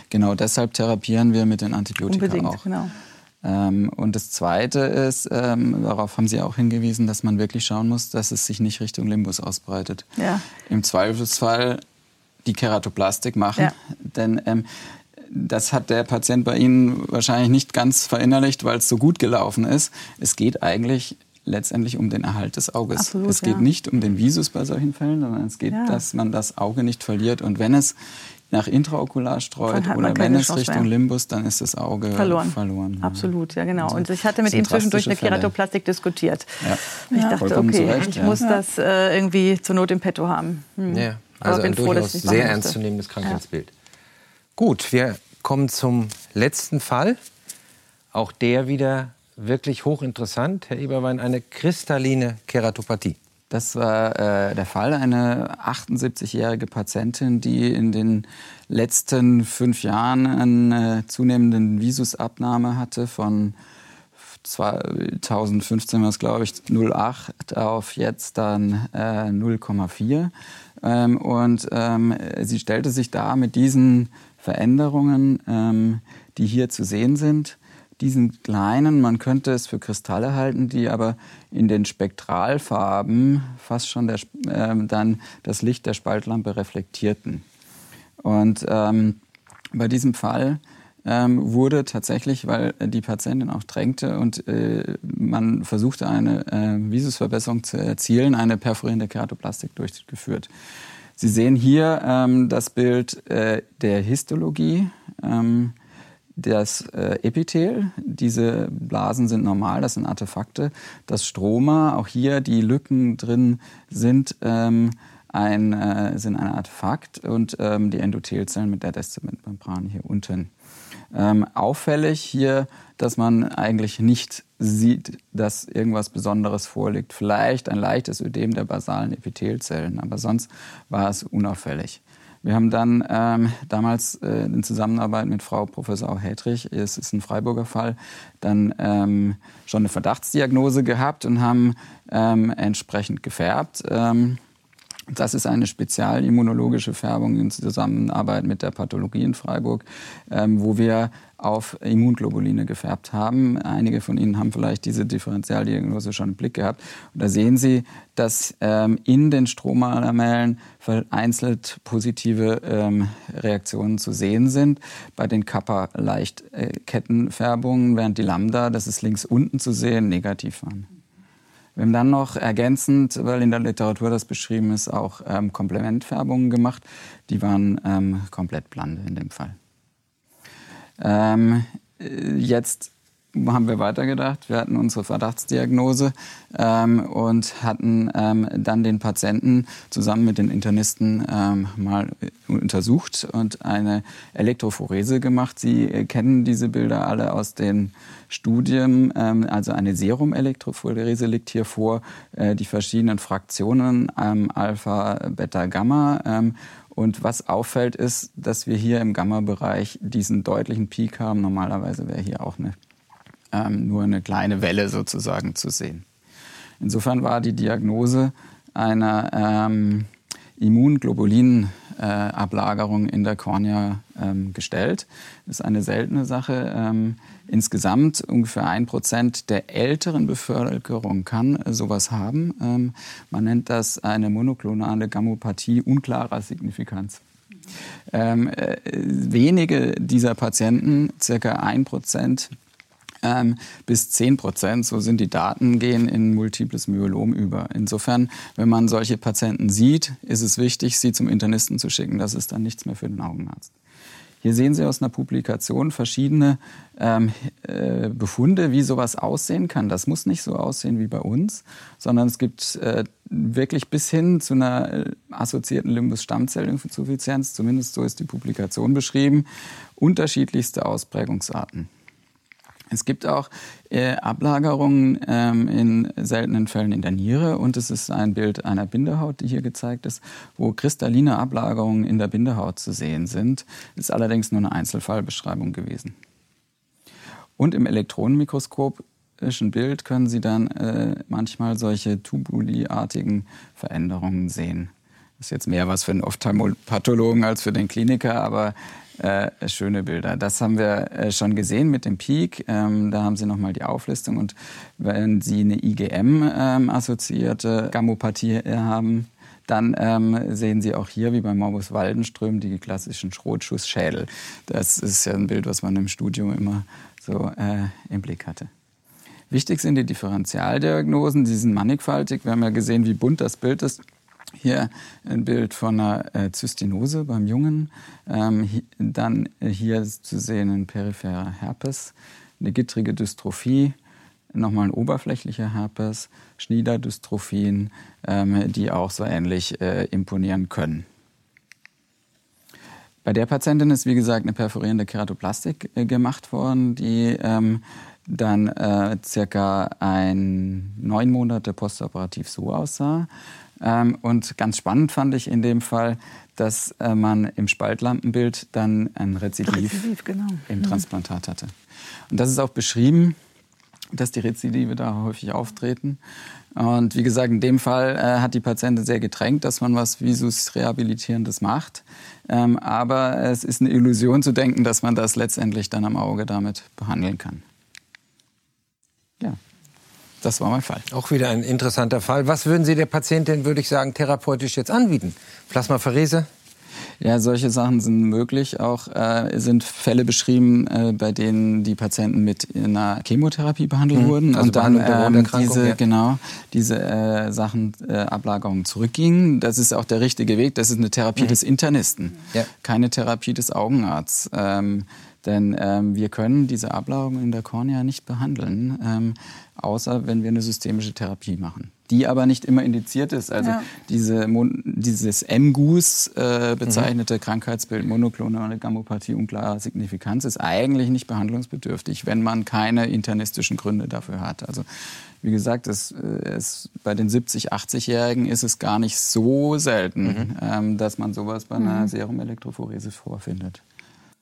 Genau deshalb therapieren wir mit den Antibiotika Unbedingt, auch. Genau. Ähm, und das Zweite ist, ähm, darauf haben Sie auch hingewiesen, dass man wirklich schauen muss, dass es sich nicht Richtung Limbus ausbreitet. Ja. Im Zweifelsfall die Keratoplastik machen, ja. denn ähm, das hat der Patient bei Ihnen wahrscheinlich nicht ganz verinnerlicht, weil es so gut gelaufen ist. Es geht eigentlich letztendlich um den Erhalt des Auges. Absolut, es geht ja. nicht um den Visus bei solchen Fällen, sondern es geht, ja. dass man das Auge nicht verliert. Und wenn es nach intraokular streut oder wenn es Richtung Limbus, dann ist das Auge verloren. verloren ja. Absolut, ja genau. Und ich hatte mit ihm zwischendurch eine Keratoplastik diskutiert. Ja. Ich dachte, okay, zurecht, ich muss das äh, irgendwie zur Not im Petto haben. Hm. Ja. Also ein froh, durchaus sehr ernstzunehmendes Krankheitsbild. Gut, wir kommen zum letzten Fall. Auch der wieder wirklich hochinteressant, Herr Eberwein, eine kristalline Keratopathie. Das war äh, der Fall. Eine 78-jährige Patientin, die in den letzten fünf Jahren eine zunehmenden Visusabnahme hatte von 2015 war es, glaube ich, 0,8 auf jetzt dann äh, 0,4. Ähm, und ähm, sie stellte sich da mit diesen Veränderungen, ähm, die hier zu sehen sind, diesen kleinen, man könnte es für Kristalle halten, die aber in den Spektralfarben fast schon der, äh, dann das Licht der Spaltlampe reflektierten. Und ähm, bei diesem Fall ähm, wurde tatsächlich, weil die Patientin auch drängte und äh, man versuchte eine äh, Visusverbesserung zu erzielen, eine perforierende Keratoplastik durchgeführt. Sie sehen hier ähm, das Bild äh, der Histologie. Ähm, das äh, Epithel, diese Blasen sind normal, das sind Artefakte. Das Stroma, auch hier die Lücken drin sind, ähm, ein, äh, sind ein Artefakt und ähm, die Endothelzellen mit der Deszementmembran hier unten. Ähm, auffällig hier, dass man eigentlich nicht sieht, dass irgendwas Besonderes vorliegt. Vielleicht ein leichtes Ödem der basalen Epithelzellen, aber sonst war es unauffällig. Wir haben dann ähm, damals äh, in Zusammenarbeit mit Frau Professor Hedrich, es ist ein Freiburger Fall, dann ähm, schon eine Verdachtsdiagnose gehabt und haben ähm, entsprechend gefärbt. Das ist eine spezialimmunologische Färbung in Zusammenarbeit mit der Pathologie in Freiburg, ähm, wo wir auf Immunglobuline gefärbt haben. Einige von Ihnen haben vielleicht diese Differentialdiagnose schon im Blick gehabt. Und da sehen Sie, dass ähm, in den Stromalamellen vereinzelt positive ähm, Reaktionen zu sehen sind. Bei den Kappa-Leichtkettenfärbungen, während die Lambda, das ist links unten zu sehen, negativ waren. Wir haben dann noch ergänzend, weil in der Literatur das beschrieben ist, auch ähm, Komplementfärbungen gemacht. Die waren ähm, komplett blande in dem Fall. Ähm, jetzt haben wir weitergedacht. Wir hatten unsere Verdachtsdiagnose ähm, und hatten ähm, dann den Patienten zusammen mit den Internisten ähm, mal untersucht und eine Elektrophorese gemacht. Sie kennen diese Bilder alle aus den Studien. Ähm, also eine Serum-Elektrophorese liegt hier vor. Äh, die verschiedenen Fraktionen ähm, Alpha, Beta, Gamma. Ähm, und was auffällt, ist, dass wir hier im Gamma-Bereich diesen deutlichen Peak haben. Normalerweise wäre hier auch eine ähm, nur eine kleine Welle sozusagen zu sehen. Insofern war die Diagnose einer ähm, Immunglobulinablagerung in der Kornea ähm, gestellt. Das ist eine seltene Sache. Ähm, insgesamt ungefähr ein Prozent der älteren Bevölkerung kann äh, sowas haben. Ähm, man nennt das eine monoklonale Gammopathie unklarer Signifikanz. Ähm, äh, wenige dieser Patienten, circa ein Prozent, ähm, bis 10 Prozent, so sind die Daten, gehen in multiples Myelom über. Insofern, wenn man solche Patienten sieht, ist es wichtig, sie zum Internisten zu schicken. Das ist dann nichts mehr für den Augenarzt. Hier sehen Sie aus einer Publikation verschiedene ähm, äh, Befunde, wie sowas aussehen kann. Das muss nicht so aussehen wie bei uns, sondern es gibt äh, wirklich bis hin zu einer äh, assoziierten Limbus-Stammzellinsuffizienz, zumindest so ist die Publikation beschrieben, unterschiedlichste Ausprägungsarten. Es gibt auch äh, Ablagerungen ähm, in seltenen Fällen in der Niere und es ist ein Bild einer Bindehaut, die hier gezeigt ist, wo kristalline Ablagerungen in der Bindehaut zu sehen sind. Ist allerdings nur eine Einzelfallbeschreibung gewesen. Und im elektronenmikroskopischen Bild können Sie dann äh, manchmal solche Tubuli-artigen Veränderungen sehen. Das ist jetzt mehr was für den Ophthalmopathologen als für den Kliniker, aber äh, schöne Bilder. Das haben wir äh, schon gesehen mit dem Peak. Ähm, da haben Sie nochmal die Auflistung. Und wenn Sie eine IgM-assoziierte ähm, Gammopathie haben, dann ähm, sehen Sie auch hier, wie bei Morbus Waldenström, die klassischen Schrotschussschädel. Das ist ja ein Bild, was man im Studium immer so äh, im Blick hatte. Wichtig sind die Differentialdiagnosen, die sind mannigfaltig. Wir haben ja gesehen, wie bunt das Bild ist. Hier ein Bild von einer äh, Zystinose beim Jungen. Ähm, dann äh, hier zu sehen ein peripherer Herpes, eine gittrige Dystrophie, nochmal ein oberflächlicher Herpes, Schniederdystrophien, ähm, die auch so ähnlich äh, imponieren können. Bei der Patientin ist, wie gesagt, eine perforierende Keratoplastik äh, gemacht worden, die ähm, dann äh, circa ein neun Monate postoperativ so aussah. Ähm, und ganz spannend fand ich in dem Fall, dass äh, man im Spaltlampenbild dann ein Rezidiv, Rezidiv genau. im mhm. Transplantat hatte. Und das ist auch beschrieben, dass die Rezidive da häufig auftreten. Und wie gesagt, in dem Fall äh, hat die Patientin sehr gedrängt, dass man was Visus Rehabilitierendes macht. Ähm, aber es ist eine Illusion zu denken, dass man das letztendlich dann am Auge damit behandeln kann. Ja. Das war mein Fall. Auch wieder ein interessanter Fall. Was würden Sie der Patientin, würde ich sagen, therapeutisch jetzt anbieten? Plasmapherese? Ja, solche Sachen sind möglich. Auch äh, sind Fälle beschrieben, äh, bei denen die Patienten mit einer Chemotherapie behandelt mhm. wurden also und dann ähm, diese ja. genau diese äh, Sachen äh, Ablagerungen zurückgingen. Das ist auch der richtige Weg. Das ist eine Therapie mhm. des Internisten, ja. keine Therapie des Augenarztes. Ähm, denn ähm, wir können diese Ablagerungen in der Kornea nicht behandeln, ähm, außer wenn wir eine systemische Therapie machen. Die aber nicht immer indiziert ist. Also ja. diese, dieses MGUS äh, bezeichnete mhm. Krankheitsbild monoklonale Gammopathie unklarer Signifikanz ist eigentlich nicht behandlungsbedürftig, wenn man keine internistischen Gründe dafür hat. Also wie gesagt, es, äh, es, bei den 70, 80-Jährigen ist es gar nicht so selten, mhm. ähm, dass man sowas bei einer mhm. Serumelektrophorese vorfindet.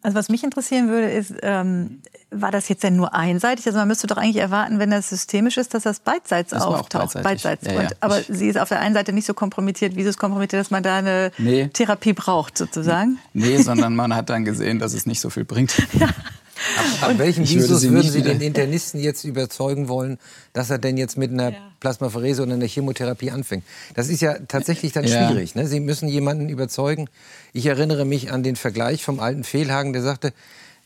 Also was mich interessieren würde, ist, ähm, war das jetzt denn nur einseitig? Also man müsste doch eigentlich erwarten, wenn das systemisch ist, dass das beidseits das auftaucht. Auch beidseits. Ja, ja. Und, aber sie ist auf der einen Seite nicht so kompromittiert, wie sie es kompromittiert, dass man da eine nee. Therapie braucht, sozusagen. Nee, sondern man hat dann gesehen, dass es nicht so viel bringt. Ja. Ab, ab welchem Visus würden Sie den Internisten jetzt überzeugen wollen, dass er denn jetzt mit einer ja. Plasmapherese oder einer Chemotherapie anfängt? Das ist ja tatsächlich dann ja. schwierig. Ne? Sie müssen jemanden überzeugen. Ich erinnere mich an den Vergleich vom alten Fehlhagen, der sagte,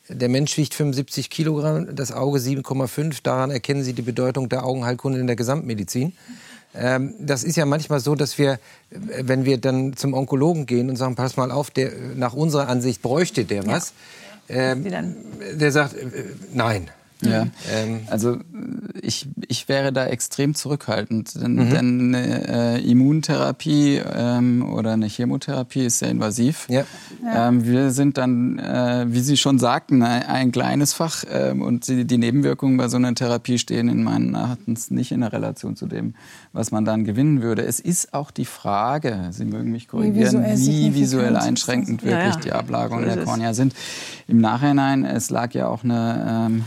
der Mensch wiegt 75 Kilogramm, das Auge 7,5. Daran erkennen Sie die Bedeutung der Augenheilkunde in der Gesamtmedizin. Ähm, das ist ja manchmal so, dass wir, wenn wir dann zum Onkologen gehen und sagen, pass mal auf, der, nach unserer Ansicht bräuchte der was. Ja ähm, der sagt, äh, nein. Ja, ähm, also ich, ich wäre da extrem zurückhaltend, denn, mhm. denn eine äh, Immuntherapie ähm, oder eine Chemotherapie ist sehr invasiv. Ja. ja. Ähm, wir sind dann, äh, wie Sie schon sagten, ein, ein kleines Fach ähm, und die, die, Nebenwirkungen bei so einer Therapie stehen in meinen Erachtens nicht in der Relation zu dem, was man dann gewinnen würde. Es ist auch die Frage, Sie mögen mich korrigieren, wie visuell, wie visuell einschränkend wirklich ja, ja. die Ablagerungen so der Kornea sind. Im Nachhinein, es lag ja auch eine... Ähm,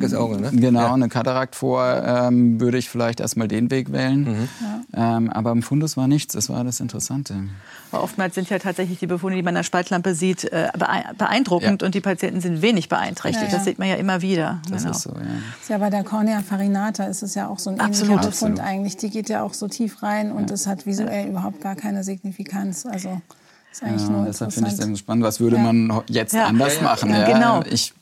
ja ein farkes Auge, ne? Genau, ja. eine Katarakt vor, ähm, würde ich vielleicht erstmal den Weg wählen. Mhm. Ähm, aber im Fundus war nichts, das war das Interessante. Aber oftmals sind ja tatsächlich die Befunde, die man an der Spaltlampe sieht, äh, beeindruckend und die Patienten sind wenig beeinträchtigt. Das sieht man ja immer wieder. Das genau. ist so, ja. Ja bei der Cornea farinata ist es ja auch so ein Absolut. ähnlicher Befund eigentlich. Die geht ja auch so tief rein und es hat visuell überhaupt gar keine Signifikanz. Also ja, deshalb finde ich es spannend. Was würde ja. man jetzt ja. anders machen? Ja, genau. Ich,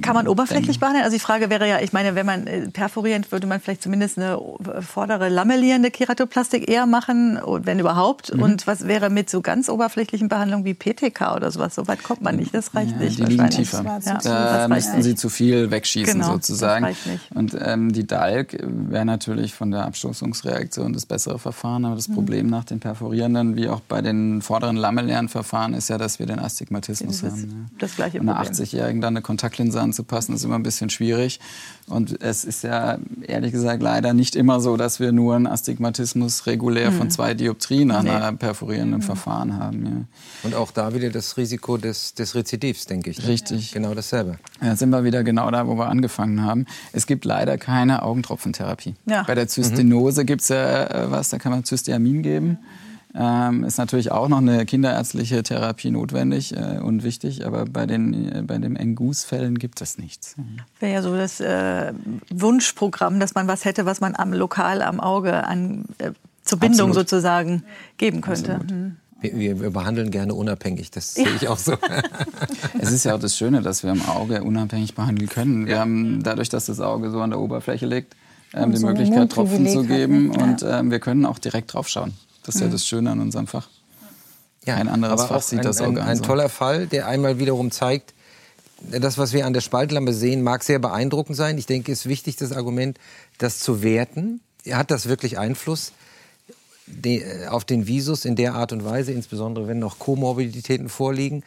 Kann man oberflächlich behandeln? Also die Frage wäre ja, ich meine, wenn man äh, perforierend, würde man vielleicht zumindest eine vordere lamellierende Keratoplastik eher machen, wenn überhaupt. Mhm. Und was wäre mit so ganz oberflächlichen Behandlungen wie PTK oder sowas? So weit kommt man nicht. Das reicht nicht. Die liegen tiefer. Da müssten Sie zu viel wegschießen genau, sozusagen. Das reicht nicht. Und ähm, die DALK wäre natürlich von der Abstoßungsreaktion das bessere Verfahren. Aber das mhm. Problem nach den perforierenden, wie auch bei den vorderen lamellären Verfahren ist ja, dass wir den Astigmatismus das haben. Ja. Das gleiche Und einer 80-Jährigen dann eine Kontaktlinse anzupassen, ist immer ein bisschen schwierig. Und es ist ja ehrlich gesagt leider nicht immer so, dass wir nur einen Astigmatismus regulär mhm. von zwei Dioptrien nach nee. einer perforierenden mhm. Verfahren haben. Ja. Und auch da wieder das Risiko des, des Rezidivs, denke ich. Ne? Richtig. Genau dasselbe. Ja, sind wir wieder genau da, wo wir angefangen haben. Es gibt leider keine Augentropfentherapie. Ja. Bei der Zystenose mhm. gibt es ja äh, was, da kann man Cysteamin geben. Ähm, ist natürlich auch noch eine kinderärztliche Therapie notwendig äh, und wichtig, aber bei den, äh, bei den Engus-Fällen gibt es nichts. Wäre ja so das äh, Wunschprogramm, dass man was hätte, was man am lokal am Auge an, äh, zur Bindung Absolut. sozusagen geben könnte. Mhm. Wir, wir, behandeln gerne unabhängig, das sehe ich auch so. es ist ja auch das Schöne, dass wir im Auge unabhängig behandeln können. Wir haben dadurch, dass das Auge so an der Oberfläche liegt, ähm, die so Möglichkeit, Tropfen zu geben. Hat, ne? Und ähm, wir können auch direkt draufschauen. Das ist ja mhm. das Schöne an unserem Fach. Ja, ein anderes Fach sieht ein, das Auge ein, ein, ein toller Fall, der einmal wiederum zeigt, das, was wir an der Spaltlampe sehen, mag sehr beeindruckend sein. Ich denke, es ist wichtig, das Argument, das zu werten. Hat das wirklich Einfluss? Äh, auf den Visus in der Art und Weise, insbesondere wenn noch Komorbiditäten vorliegen.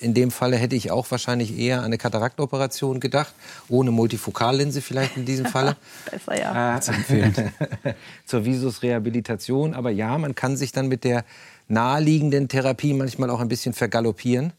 In dem Falle hätte ich auch wahrscheinlich eher an eine Kataraktoperation gedacht, ohne Multifokallinse vielleicht in diesem Falle. Besser, ja. Äh, zur Visusrehabilitation. Aber ja, man kann sich dann mit der naheliegenden Therapie manchmal auch ein bisschen vergaloppieren.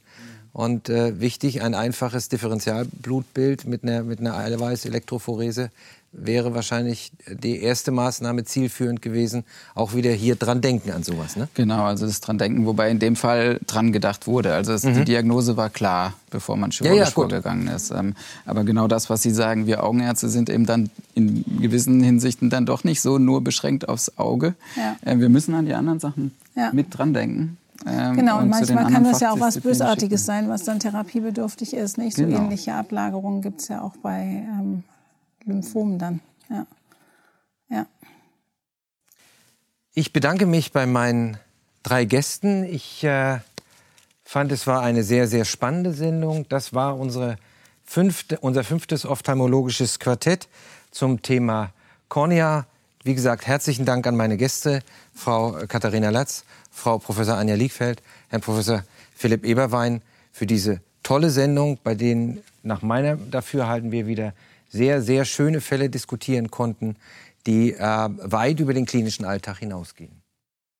Und äh, wichtig, ein einfaches Differentialblutbild mit einer, mit einer Eiweiß-Elektrophorese wäre wahrscheinlich die erste Maßnahme zielführend gewesen, auch wieder hier dran denken an sowas. Ne? Genau, also das dran denken, wobei in dem Fall dran gedacht wurde. Also es, mhm. die Diagnose war klar, bevor man chirurgisch ja, ja, vorgegangen ist. Ähm, aber genau das, was Sie sagen, wir Augenärzte sind eben dann in gewissen Hinsichten dann doch nicht so nur beschränkt aufs Auge. Ja. Äh, wir müssen an die anderen Sachen mit dran denken. Ähm, genau, und, und manchmal kann das ja auch was Bösartiges sein, was dann therapiebedürftig ist. Nicht? So genau. ähnliche Ablagerungen gibt es ja auch bei ähm, Lymphomen dann. Ja. ja. Ich bedanke mich bei meinen drei Gästen. Ich äh, fand, es war eine sehr, sehr spannende Sendung. Das war unsere fünfte, unser fünftes ophthalmologisches Quartett zum Thema Kornea. Wie gesagt, herzlichen Dank an meine Gäste, Frau Katharina Latz, Frau Professor Anja Liegfeld, Herrn Professor Philipp Eberwein, für diese tolle Sendung, bei denen nach meiner Dafürhalten wir wieder sehr, sehr schöne Fälle diskutieren konnten, die äh, weit über den klinischen Alltag hinausgehen.